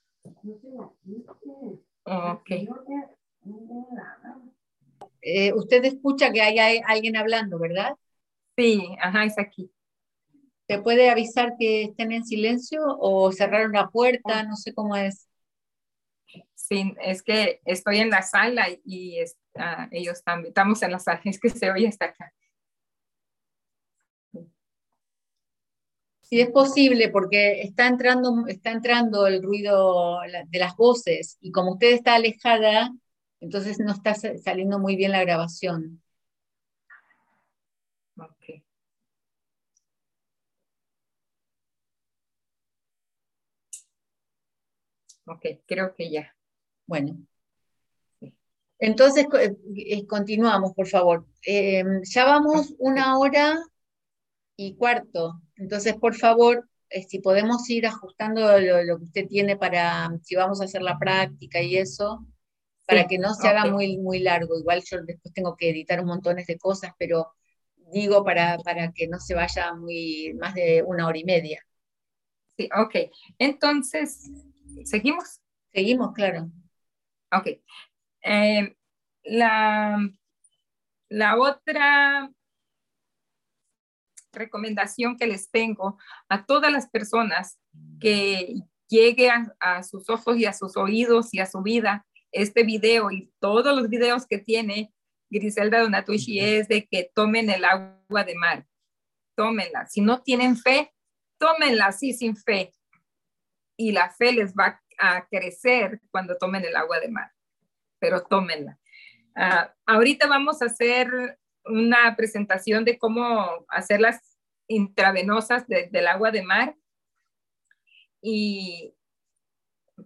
Eh, usted escucha que hay, alguien hablando, ¿verdad? Sí, ajá, es aquí. ¿Se puede avisar que estén en silencio o cerrar una puerta? No sé cómo es. Sí, es que estoy en la sala y ellos también, estamos en la sala, es que se oye hasta acá. Sí, es posible, porque está entrando, está entrando el ruido de las voces y como usted está alejada, entonces no está saliendo muy bien la grabación. Ok. Ok, creo que ya. Bueno. Entonces, eh, continuamos, por favor. Eh, ya vamos una hora y cuarto. Entonces, por favor, eh, si podemos ir ajustando lo, que usted tiene para, si vamos a hacer la práctica y eso, para que no se haga muy, muy largo. Igual yo después tengo que editar un montón de cosas, pero digo para, para que no se vaya muy más de una hora y media. Sí, ok. Entonces, ¿seguimos? Seguimos, claro. Ok. Eh, la, la otra recomendación que les tengo a todas las personas que llegue a, sus ojos y a sus oídos y a su vida este video y todos los videos que tiene Griselda Donatucci es de que tomen el agua de mar. Tómenla. Si no tienen fe, tómenla así sin fe. Y la fe les va a crecer cuando tomen el agua de mar. Pero tómenla. Ah, ahorita vamos a hacer una presentación de cómo hacer las intravenosas del agua de mar y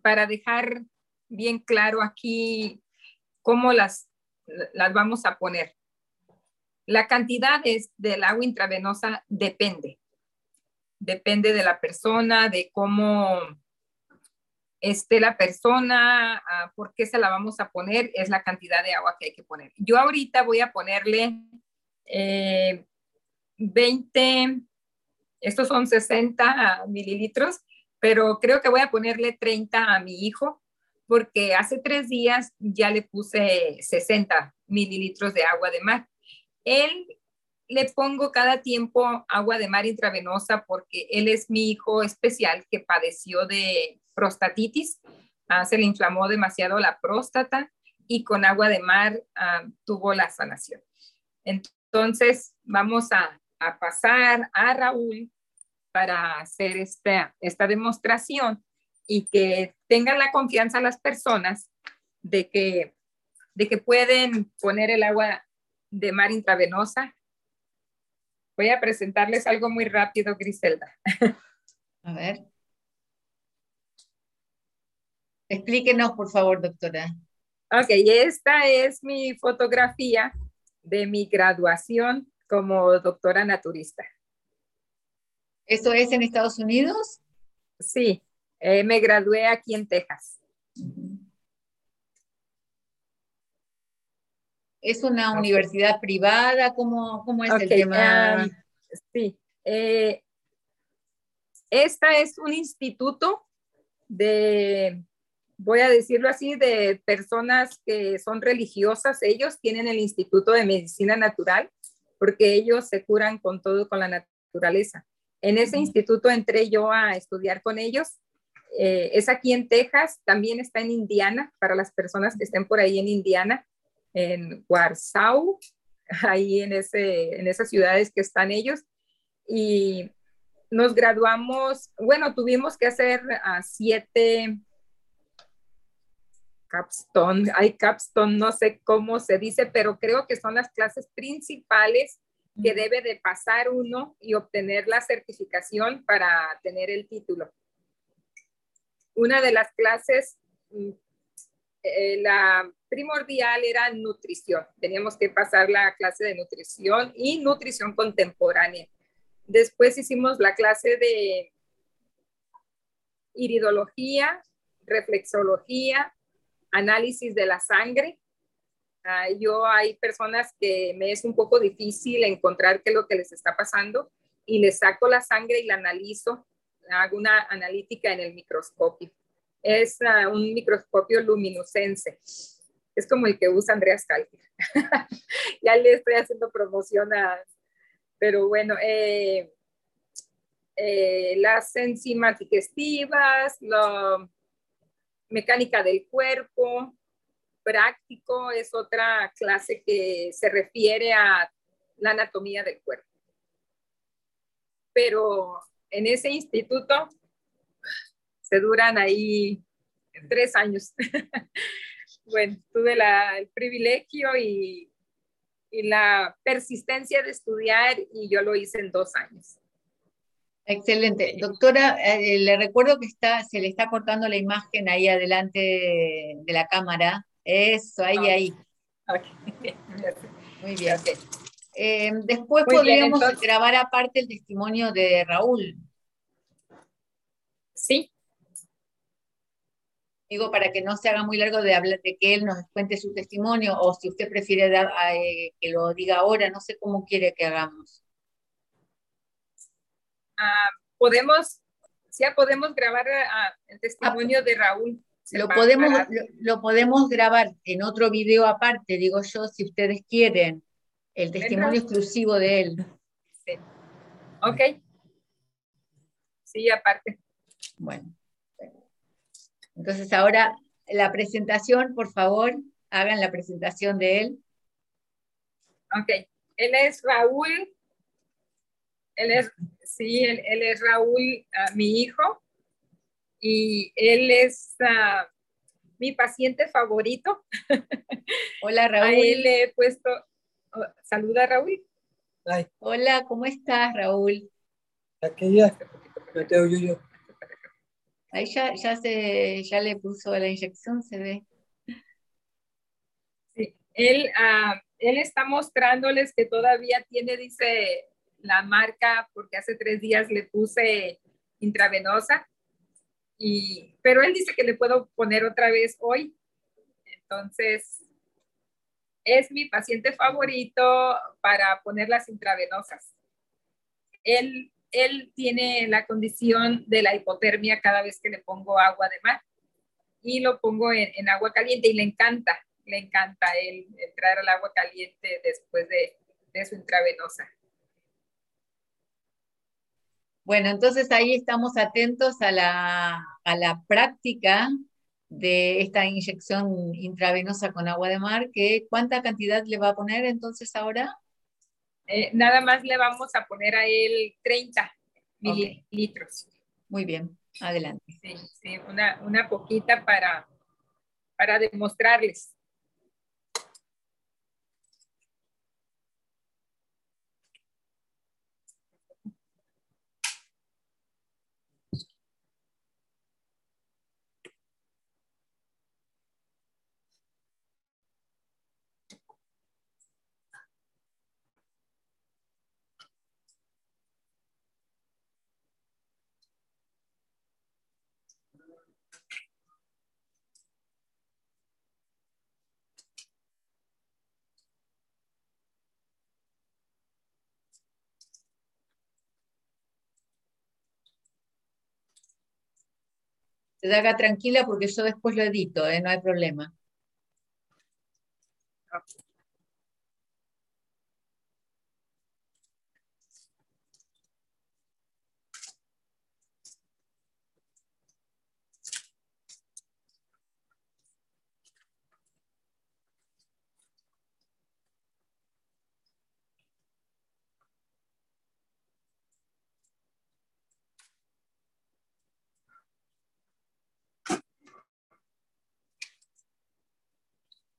para dejar bien claro aquí cómo las, las vamos a poner. La cantidad del agua intravenosa depende. Depende de la persona, de cómo esté la persona, ah, por qué se la vamos a poner, es la cantidad de agua que hay que poner. Yo ahorita voy a ponerle 20, eh, estos son 60 mililitros, pero creo que voy a ponerle 30 a mi hijo porque hace tres días ya le puse 60 mililitros de agua de mar. Él le pongo cada tiempo agua de mar intravenosa porque él es mi hijo especial que padeció de prostatitis, ah, se le inflamó demasiado la próstata y con agua de mar ah, tuvo la sanación. Entonces, vamos a, pasar a Raúl para hacer esta, demostración y que tengan la confianza las personas de que, de que pueden poner el agua de mar intravenosa. Voy a presentarles algo muy rápido, Griselda. A ver. Explíquenos, por favor, doctora. Ok, esta es mi fotografía de mi graduación como doctora naturista. ¿Eso es en Estados Unidos? Sí, eh, me gradué aquí en Texas. ¿Es una universidad privada? ¿Cómo, cómo es el tema? Um, sí. Eh, esta es un instituto de, voy a decirlo así, de personas que son religiosas. Ellos tienen el Instituto de Medicina Natural porque ellos se curan con todo, con la naturaleza. En ese instituto entré yo a estudiar con ellos eh, es aquí en Texas, también está en Indiana, para las personas que estén por ahí en Indiana, en Warsaw, ahí en, ese, en esas ciudades que están ellos. Y nos graduamos, bueno, tuvimos que hacer a siete capstone, hay capstone, no sé cómo se dice, pero creo que son las clases principales que debe de pasar uno y obtener la certificación para tener el título una de las clases, mm, eh, la primordial era nutrición. Teníamos que pasar la clase de nutrición y nutrición contemporánea. Después hicimos la clase de iridología, reflexología, análisis de la sangre. Ah, yo hay personas que me es un poco difícil encontrar qué es lo que les está pasando y les saco la sangre y la analizo hago una analítica en el microscopio. Es uh, un microscopio luminescente. Es como el que usa Andreas Kalker. ya le estoy haciendo promoción a... Pero bueno, eh, eh, las enzimas digestivas, la mecánica del cuerpo, práctico es otra clase que se refiere a la anatomía del cuerpo. Pero en ese instituto se duran ahí tres años. bueno, tuve el privilegio y, la persistencia de estudiar y yo lo hice en dos años. Excelente. Doctora, eh, le recuerdo que está, se le está cortando la imagen ahí adelante de, la cámara. Eso, ahí, ahí. Muy bien. Eh, después podríamos grabar aparte el testimonio de Raúl. Sí. Digo, para que no se haga muy largo de hablar de que él nos cuente su testimonio o si usted prefiere dar, eh, que lo diga ahora, no sé cómo quiere que hagamos. Ah, podemos, ya podemos grabar ah, el testimonio de Raúl. Lo podemos, lo, podemos grabar en otro video aparte, digo yo, si ustedes quieren, el testimonio exclusivo de él. Sí. Ok. Sí, aparte. Bueno. Entonces ahora la presentación, por favor, hagan la presentación de él. Ok, él es Raúl. Él es, sí, él, es Raúl, ah, mi hijo. Y él es ah, mi paciente favorito. Hola, Raúl. Ahí le he puesto, oh, saluda, Raúl. Hola, ¿cómo estás, Raúl? Aquí ya, me yo. Ahí ya, ya, se, ya le puso la inyección, se ve. Sí, él, ah, él está mostrándoles que todavía tiene, dice, la marca, porque hace tres días le puse intravenosa, y, pero él dice que le puedo poner otra vez hoy. Entonces, es mi paciente favorito para poner las intravenosas. Él él tiene la condición de la hipotermia cada vez que le pongo agua de mar y lo pongo en, agua caliente y le encanta, le encanta el entrar al agua caliente después de, su intravenosa. Bueno, entonces ahí estamos atentos a la, a la práctica de esta inyección intravenosa con agua de mar, que ¿cuánta cantidad le va a poner entonces ahora? Eh, nada más le vamos a poner a él 30 mililitros. Muy bien, adelante. Sí, sí, una, una poquita para, para demostrarles. Se haga tranquila porque yo después lo edito, ¿eh? no hay problema.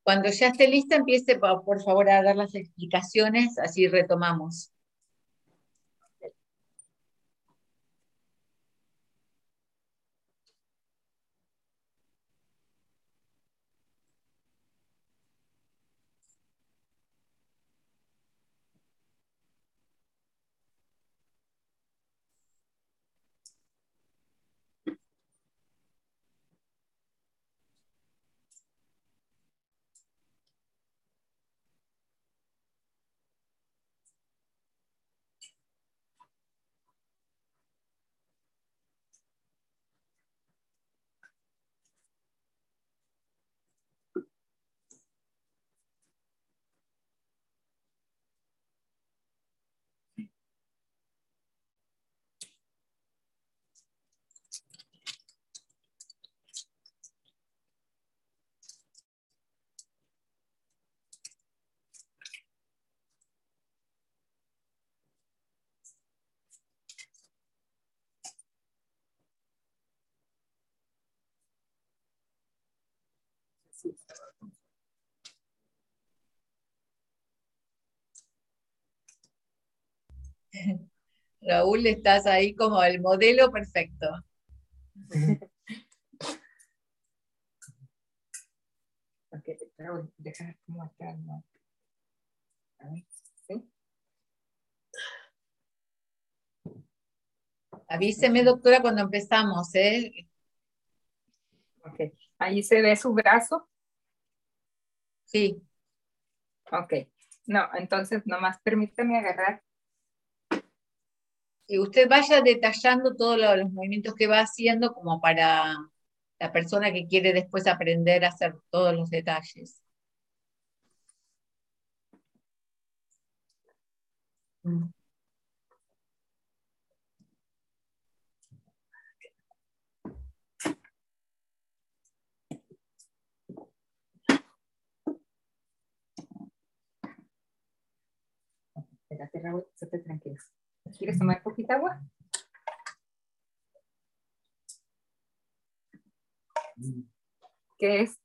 Cuando ya esté lista, empiece por favor a dar las explicaciones, así retomamos. Raúl, estás ahí como el modelo perfecto. Avíseme, doctora, cuando empezamos, ¿eh? Ahí se ve su brazo. Sí. Ok. No, entonces nomás permítame agarrar. Y usted vaya detallando todos los movimientos que va haciendo como para la persona que quiere después aprender a hacer todos los detalles. Mm. Espérate, Raúl, estate tranquilo. ¿Quieres tomar poquita agua? ¿Qué es?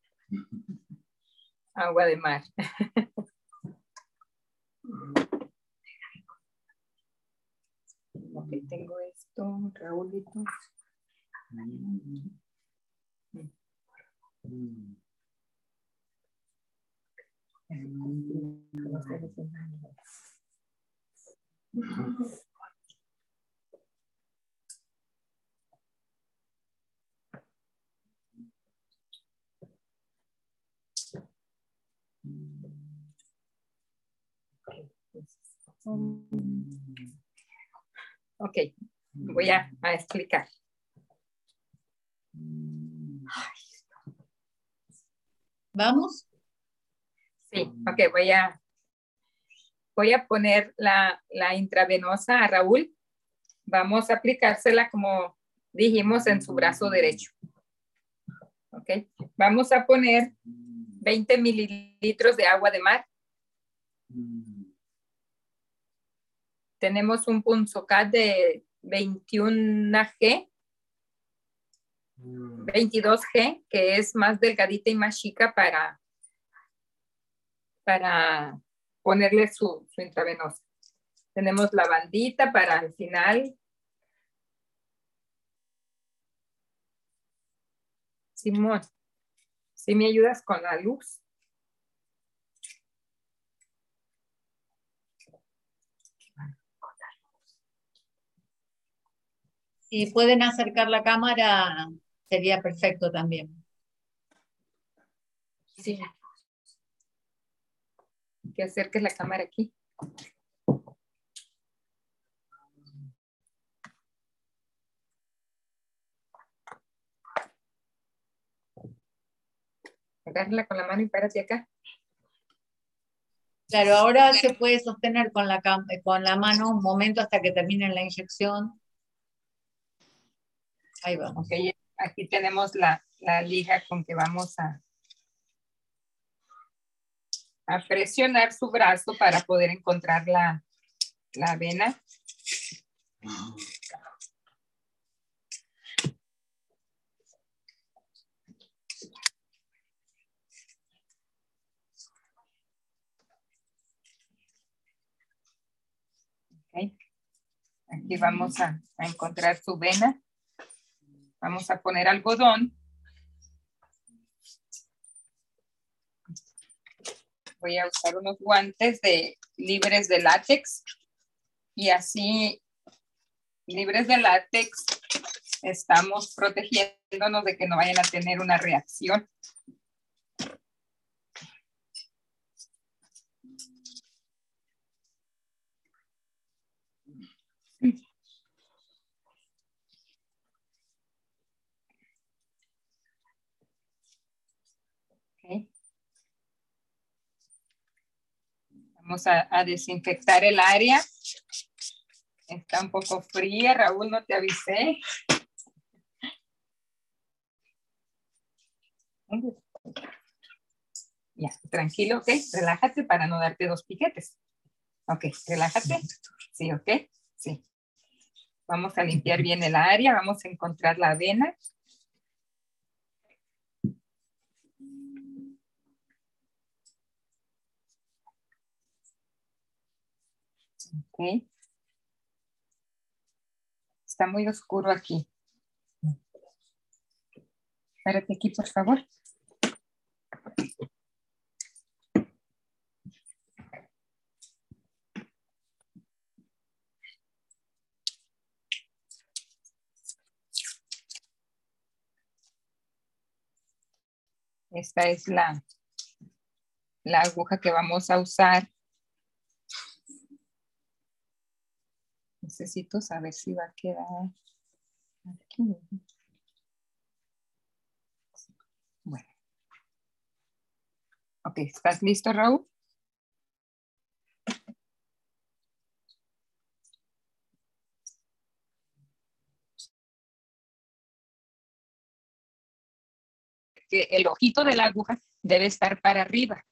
Agua de mar. ok, tengo esto, Raúlito. Ok, voy a, explicar. ¿Vamos? Sí, ok, voy a, voy a poner la, la intravenosa a Raúl. Vamos a aplicársela como dijimos en su brazo derecho. Ok, vamos a poner 20 mililitros de agua de mar. Tenemos un punzocat de 21G, 22G, que es más delgadita y más chica para, para ponerle su, su intravenosa. Tenemos la bandita para el final. Simón, si me ayudas con la luz. Si pueden acercar la cámara, sería perfecto también. Sí. Que acerques la cámara aquí. Agárrala con la mano y párate acá. Claro, ahora se puede sostener con la, con la mano un momento hasta que termine la inyección. Ahí vamos. Okay, aquí tenemos la, la liga con que vamos a, a presionar su brazo para poder encontrar la, la vena. Aquí vamos a encontrar su vena. Vamos a poner algodón. Voy a usar unos guantes de libres de látex y así libres de látex estamos protegiéndonos de que no vayan a tener una reacción. Vamos a, desinfectar el área. Está un poco fría, Raúl, no te avisé. Ya, tranquilo, ok. Relájate para no darte dos piquetes. Ok, relájate. Sí, ok. Sí. Vamos a limpiar bien el área. Vamos a encontrar la avena. Ok. Está muy oscuro aquí. Espérate aquí, por favor. Esta es la, la aguja que vamos a usar Necesito saber si va a quedar aquí. Bueno. Ok, ¿estás listo, Raúl? que el ojito de la aguja debe estar para arriba,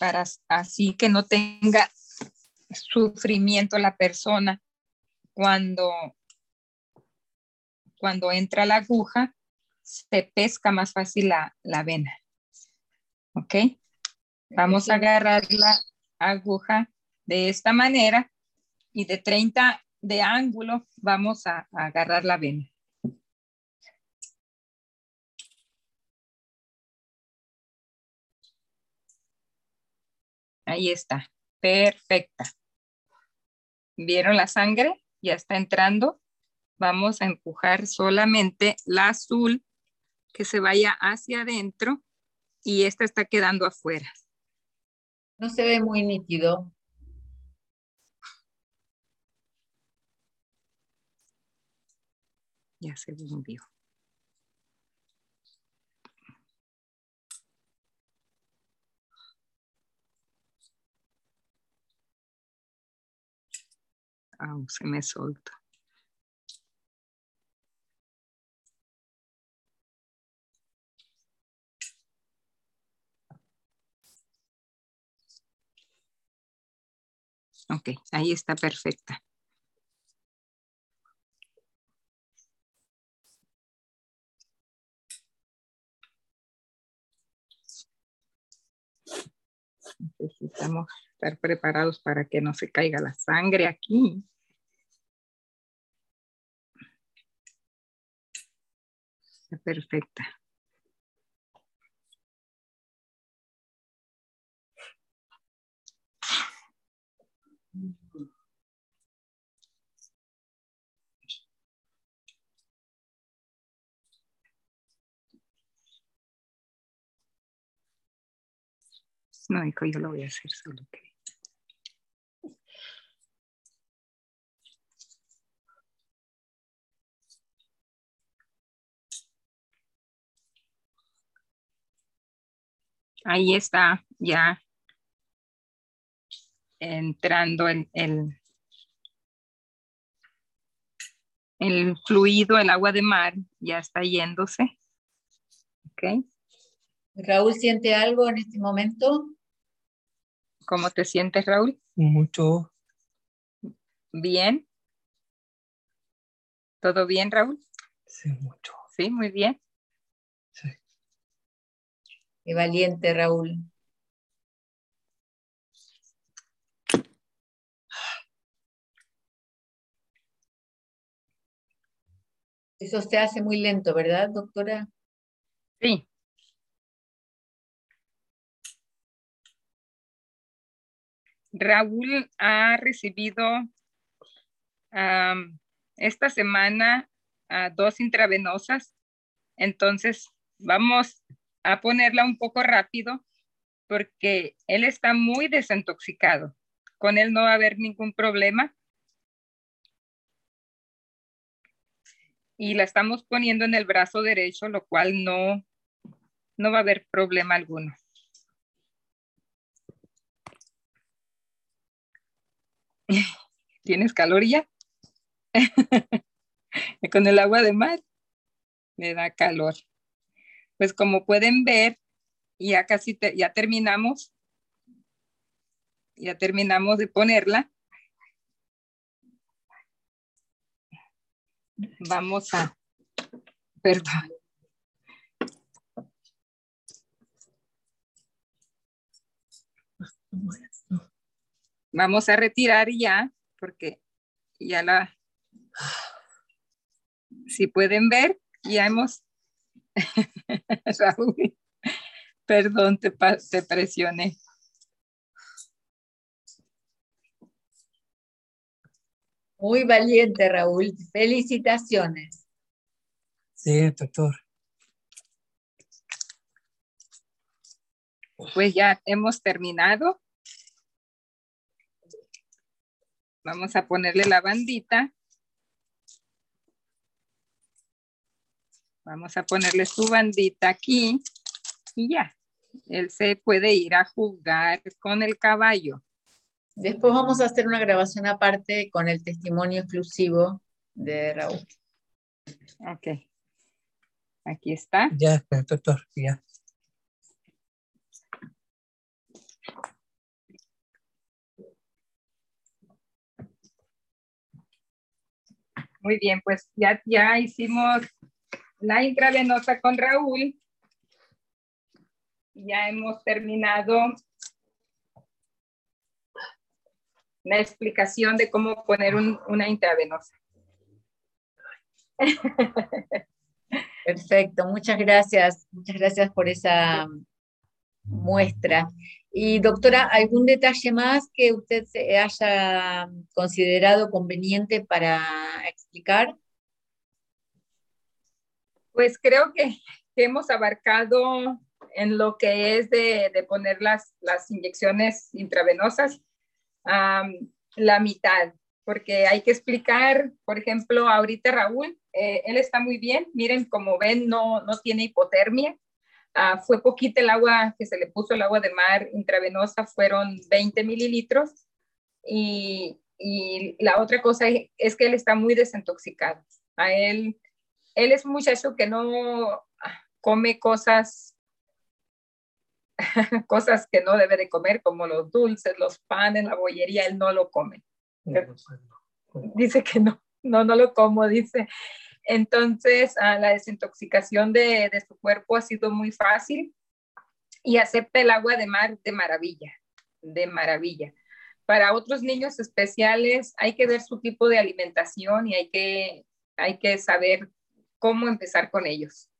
para así que no tenga sufrimiento la persona cuando, cuando entra la aguja, se pesca más fácil la, la vena. ¿Ok? Vamos a agarrar la aguja de esta manera y de 30 de ángulo vamos a, a agarrar la vena. Ahí está, perfecta. ¿Vieron la sangre? Ya está entrando. Vamos a empujar solamente la azul que se vaya hacia adentro y esta está quedando afuera. No se ve muy nítido. Ya se vio. Se me solta. Ok, ahí está perfecta. Necesitamos estar preparados para que no se caiga la sangre aquí. Perfecta. No, hijo, yo lo voy a hacer solo que. Ahí está ya entrando el, el, el fluido, el agua de mar, ya está yéndose. ¿Ok? Raúl, ¿siente algo en este momento? ¿Cómo te sientes, Raúl? Mucho. Bien. ¿Todo bien, Raúl? Sí, mucho. Sí, muy bien. Qué valiente, Raúl. Eso se hace muy lento, ¿verdad, doctora? Sí. Raúl ha recibido esta semana dos intravenosas, entonces vamos a ponerla un poco rápido porque él está muy desintoxicado. Con él no va a haber ningún problema. Y la estamos poniendo en el brazo derecho, lo cual no, no va a haber problema alguno. ¿Tienes calor ya? Con el agua de mar me da calor. Pues como pueden ver, ya casi ya terminamos. Ya terminamos de ponerla. Vamos a, perdón. Vamos a retirar ya, porque ya la, si pueden ver, ya hemos, Raúl, perdón, te, te presioné. Muy valiente, Raúl. Felicitaciones. Sí, doctor. Pues ya hemos terminado. Vamos a ponerle la bandita. Vamos a ponerle su bandita aquí y ya. Él se puede ir a jugar con el caballo. Después vamos a hacer una grabación aparte con el testimonio exclusivo de Raúl. Ok. Aquí está. Ya, doctor, ya. Muy bien, pues ya, ya hicimos la intravenosa con Raúl. Ya hemos terminado la explicación de cómo poner una intravenosa. Perfecto, muchas gracias. Muchas gracias por esa muestra. Y doctora, ¿algún detalle más que usted haya considerado conveniente para explicar? Pues creo que, hemos abarcado en lo que es de, poner las, inyecciones intravenosas la mitad, porque hay que explicar, por ejemplo, ahorita Raúl, eh, él está muy bien, miren, como ven, no, no tiene hipotermia, Ah, fue poquita el agua que se le puso, el agua de mar intravenosa, fueron 20 mililitros. Y, y la otra cosa es que él está muy desintoxicado. A él, él es un muchacho que no come cosas, cosas que no debe de comer, como los dulces, los panes, la bollería, él no lo come. Dice que no, no, no lo como, dice. Entonces, ah, la desintoxicación de, su cuerpo ha sido muy fácil y acepta el agua de mar de maravilla, de maravilla. Para otros niños especiales hay que ver su tipo de alimentación y hay que, hay que saber cómo empezar con ellos.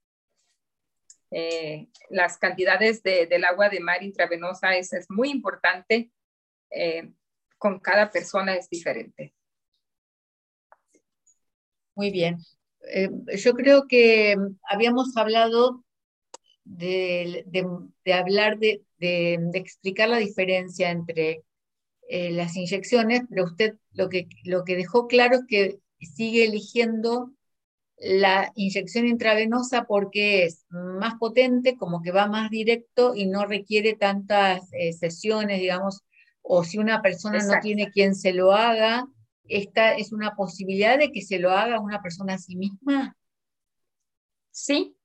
Eh, las cantidades del agua de mar intravenosa es, es muy importante. Eh, con cada persona es diferente. Muy bien. Eh, yo creo que habíamos hablado de, hablar de, explicar la diferencia entre las inyecciones, pero usted lo que, lo que dejó claro es que sigue eligiendo la inyección intravenosa porque es más potente, como que va más directo y no requiere tantas eh, sesiones, digamos, o si una persona no tiene quien se lo haga, esta es una posibilidad de que se lo haga una persona a sí misma? Sí,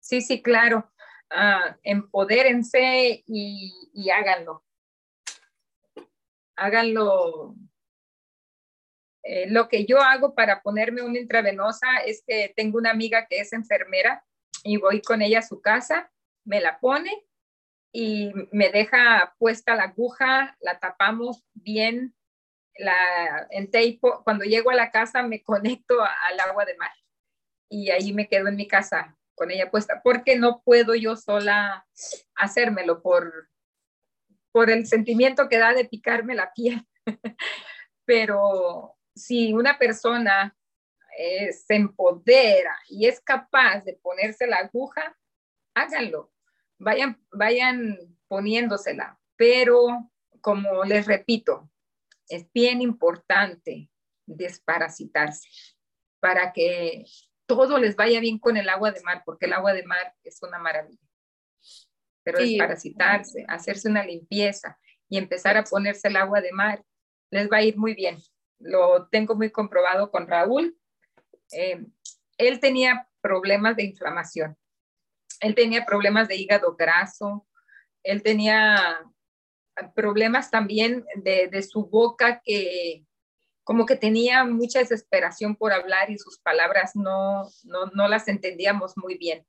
sí, sí, claro. Uh, empodérense y, y háganlo. Háganlo. Eh, lo que yo hago para ponerme una intravenosa es que tengo una amiga que es enfermera y voy con ella a su casa, me la pone y me deja puesta la aguja, la tapamos bien la, en Teipo, cuando llego a la casa me conecto al agua de mar y ahí me quedo en mi casa con ella puesta, porque no puedo yo sola hacérmelo por, por el sentimiento que da de picarme la piel. Pero si una persona eh, se empodera y es capaz de ponerse la aguja, háganlo, vayan, vayan poniéndosela. Pero como les repito, es bien importante desparasitarse para que todo les vaya bien con el agua de mar, porque el agua de mar es una maravilla. Pero desparasitarse, hacerse una limpieza y empezar a ponerse el agua de mar, les va a ir muy bien. Lo tengo muy comprobado con Raúl. Eh, él tenía problemas de inflamación, él tenía problemas de hígado graso, él tenía problemas también de, su boca que como que tenía mucha desesperación por hablar y sus palabras no, no, las entendíamos muy bien.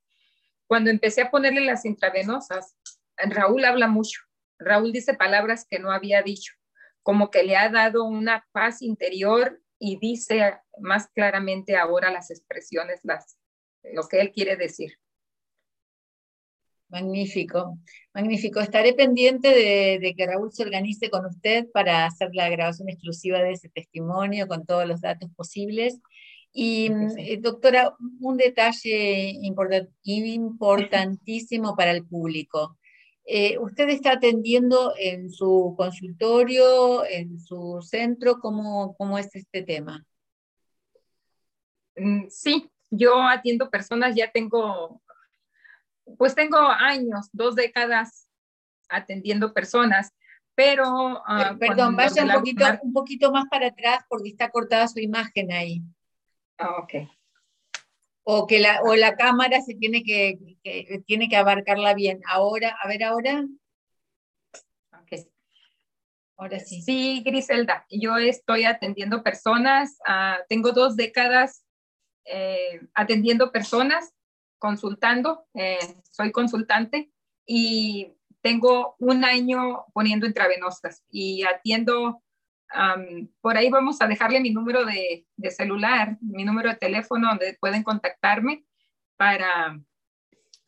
Cuando empecé a ponerle las intravenosas, Raúl habla mucho. Raúl dice palabras que no había dicho, como que le ha dado una paz interior y dice más claramente ahora las expresiones, las, lo que él quiere decir. Magnífico, magnífico. Estaré pendiente de, que Raúl se organice con usted para hacer la grabación exclusiva de ese testimonio con todos los datos posibles. Y eh, doctora, un detalle importantísimo para el público. Eh, ¿Usted está atendiendo en su consultorio, en su centro? ¿Cómo, cómo es este tema? Mm, sí, yo atiendo personas, ya tengo pues tengo años, dos décadas atendiendo personas, pero... Ah, perdón, vaya un poquito, un poquito más para atrás porque está cortada su imagen ahí. Ah, ok. O que la, o la cámara se tiene que, tiene que abarcarla bien. Ahora, a ver ahora. Ahora sí. Sí, Griselda, yo estoy atendiendo personas, ah, tengo dos décadas eh, atendiendo personas consultando, eh, soy consultante y tengo un año poniendo intravenosas y atiendo, por ahí vamos a dejarle mi número de, celular, mi número de teléfono donde pueden contactarme para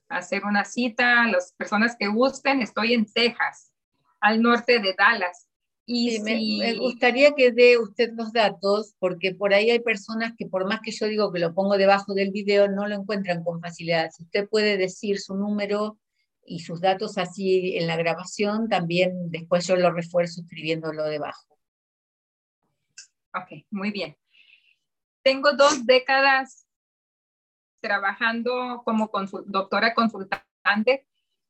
hacer una cita. Las personas que gusten, estoy en Texas, al norte de Dallas. Y sí, me, gustaría que dé usted los datos, porque por ahí hay personas que por más que yo digo que lo pongo debajo del video, no lo encuentran con facilidad. Si usted puede decir su número y sus datos así en la grabación, también después yo lo refuerzo escribiéndolo debajo. Ok, muy bien. Tengo dos décadas trabajando como doctora consultante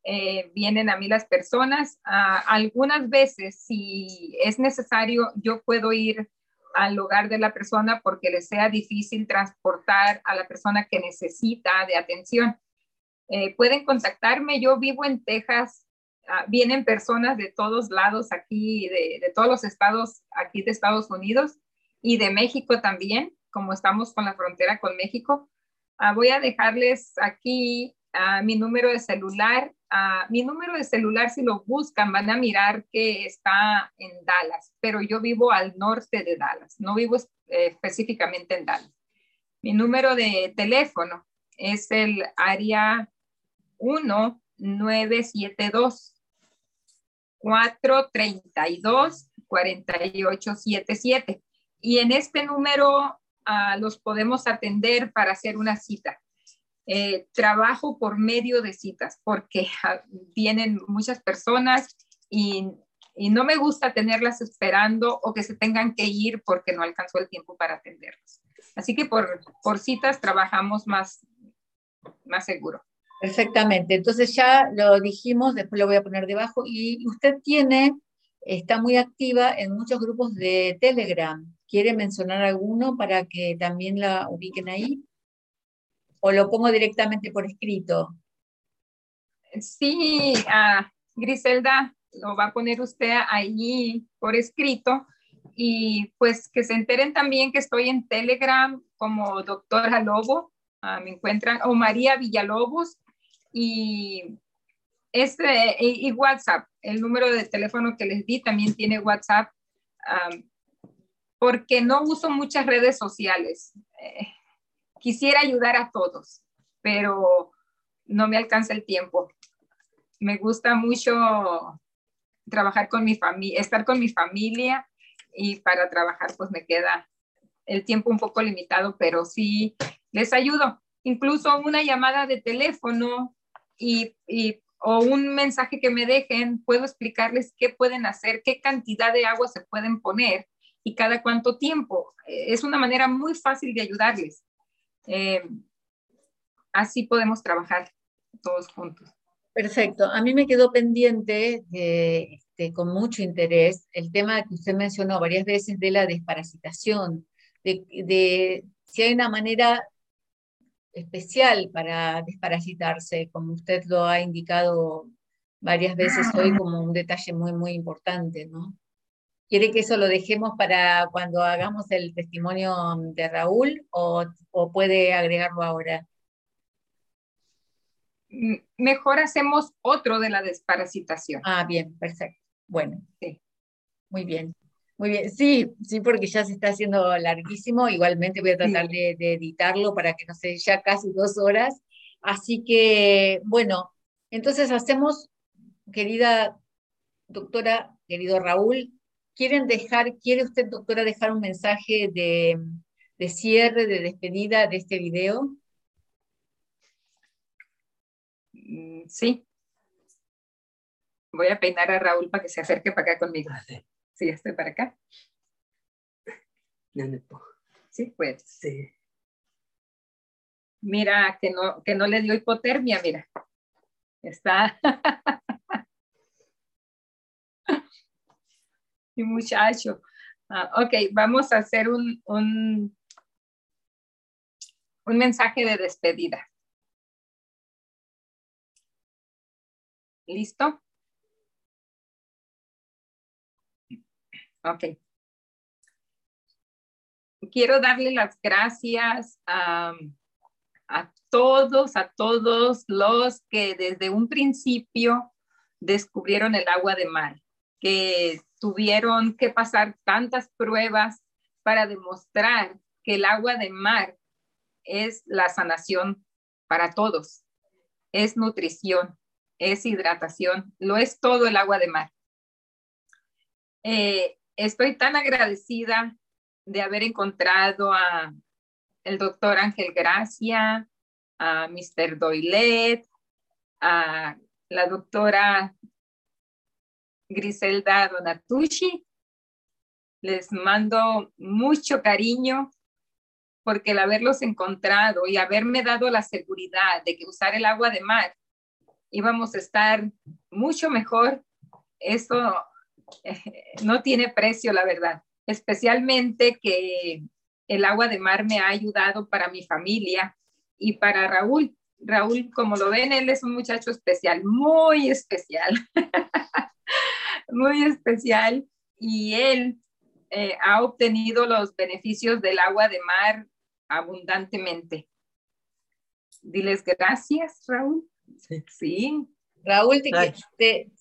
eh, vienen a mí las personas. Ah, algunas veces, si es necesario, yo puedo ir al hogar de la persona porque le sea difícil transportar a la persona que necesita de atención. Eh, pueden contactarme, yo vivo en Texas, ah, vienen personas de todos lados aquí, de, de, todos los estados aquí de Estados Unidos y de México también, como estamos con la frontera con México. Ah, voy a dejarles aquí mi número de celular mi número de celular, si lo buscan, van a mirar que está en Dallas, pero yo vivo al norte de Dallas, no vivo eh, específicamente en Dallas. Mi número de teléfono es el área 1972 432 4877 y en este número ah, los podemos atender para hacer una cita. Eh, trabajo por medio de citas porque ah, vienen muchas personas y, no me gusta tenerlas esperando o que se tengan que ir porque no alcanzó el tiempo para atenderlos. Así que por, por citas trabajamos más, más seguro. Perfectamente. Entonces ya lo dijimos, después lo voy a poner debajo. Y usted tiene, está muy activa en muchos grupos de Telegram. ¿Quiere mencionar alguno para que también la ubiquen ahí? o lo pongo directamente por escrito? Sí, Griselda, lo va a poner usted ahí por escrito y pues que se enteren también que estoy en Telegram como doctora Lobo, uh, me encuentran, o María Villalobos y este y, WhatsApp, el número de teléfono que les di también tiene WhatsApp, um, porque no uso muchas redes sociales. Eh, quisiera ayudar a todos, pero no me alcanza el tiempo. Me gusta mucho trabajar con mi familia, estar con mi familia y para trabajar pues me queda el tiempo un poco limitado, pero sí les ayudo. Incluso una llamada de teléfono y, o un mensaje que me dejen, puedo explicarles qué pueden hacer, qué cantidad de agua se pueden poner y cada cuánto tiempo. Es una manera muy fácil de ayudarles. Eh, así podemos trabajar todos juntos. Perfecto. A mí me quedó pendiente este, con mucho interés el tema que usted mencionó varias veces de la desparasitación, de, si hay una manera especial para desparasitarse, como usted lo ha indicado varias veces hoy como un detalle muy, muy importante, ¿no? ¿Quiere que eso lo dejemos para cuando hagamos el testimonio de Raúl o, puede agregarlo ahora? Mejor hacemos otro de la desparasitación. Ah, bien, perfecto. Bueno, sí. Muy bien. Muy bien, sí, sí, porque ya se está haciendo larguísimo. Igualmente voy a tratar de, de, editarlo para que no sea ya casi dos horas. Así que, bueno, entonces hacemos, querida doctora, querido Raúl, ¿Quieren dejar, quiere usted, doctora, dejar un mensaje de, cierre, de despedida de este video? Mm, sí. Voy a peinar a Raúl para que se acerque para acá conmigo. Ah, sí, estoy para acá. Sí, pues. Sí. Mira, que no, que no le dio hipotermia, mira. Está. mi muchacho. Ah, ok, vamos a hacer un, un, un mensaje de despedida. ¿Listo? Ok. Quiero darle las gracias a, a todos, a todos los que desde un principio descubrieron el agua de mar, que tuvieron que pasar tantas pruebas para demostrar que el agua de mar es la sanación para todos. Es nutrición, es hidratación, lo es todo el agua de mar. Eh, estoy tan agradecida de haber encontrado a el doctor Ángel Gracia, a Mr. Doylet, a la doctora Griselda Donatucci. Les mando mucho cariño porque el haberlos encontrado y haberme dado la seguridad de que usar el agua de mar íbamos a estar mucho mejor, eso eh, no tiene precio, la verdad. Especialmente que el agua de mar me ha ayudado para mi familia y para Raúl. Raúl, como lo ven, él es un muchacho especial, muy especial, muy especial. Y él eh, ha obtenido los beneficios del agua de mar abundantemente. Diles gracias, Raúl. Sí. Raúl,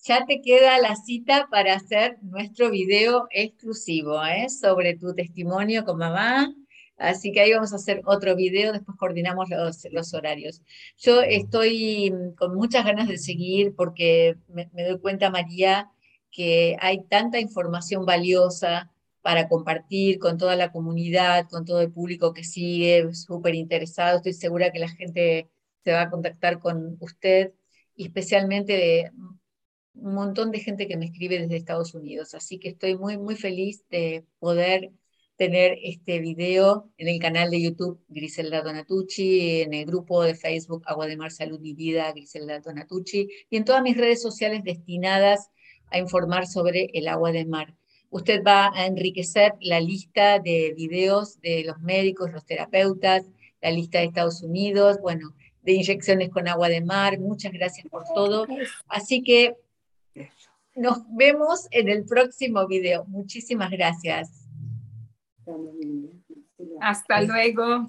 ya te queda la cita para hacer nuestro video exclusivo ¿eh? sobre tu testimonio con mamá. Así que ahí vamos a hacer otro video, después coordinamos los, los horarios. Yo estoy con muchas ganas de seguir porque me, me doy cuenta, María, que hay tanta información valiosa para compartir con toda la comunidad, con todo el público que sigue, súper interesado. Estoy segura que la gente se va a contactar con usted especialmente un montón de gente que me escribe desde Estados Unidos. Así que estoy muy, muy feliz de poder tener este video en el canal de YouTube Griselda Donatucci, en el grupo de Facebook Agua de Mar Salud y Vida Griselda Donatucci y en todas mis redes sociales destinadas a informar sobre el agua de mar. Usted va a enriquecer la lista de videos de los médicos, los terapeutas, la lista de Estados Unidos, bueno, de inyecciones con agua de mar. Muchas gracias por todo. Así que nos vemos en el próximo video. Muchísimas gracias. Hasta luego.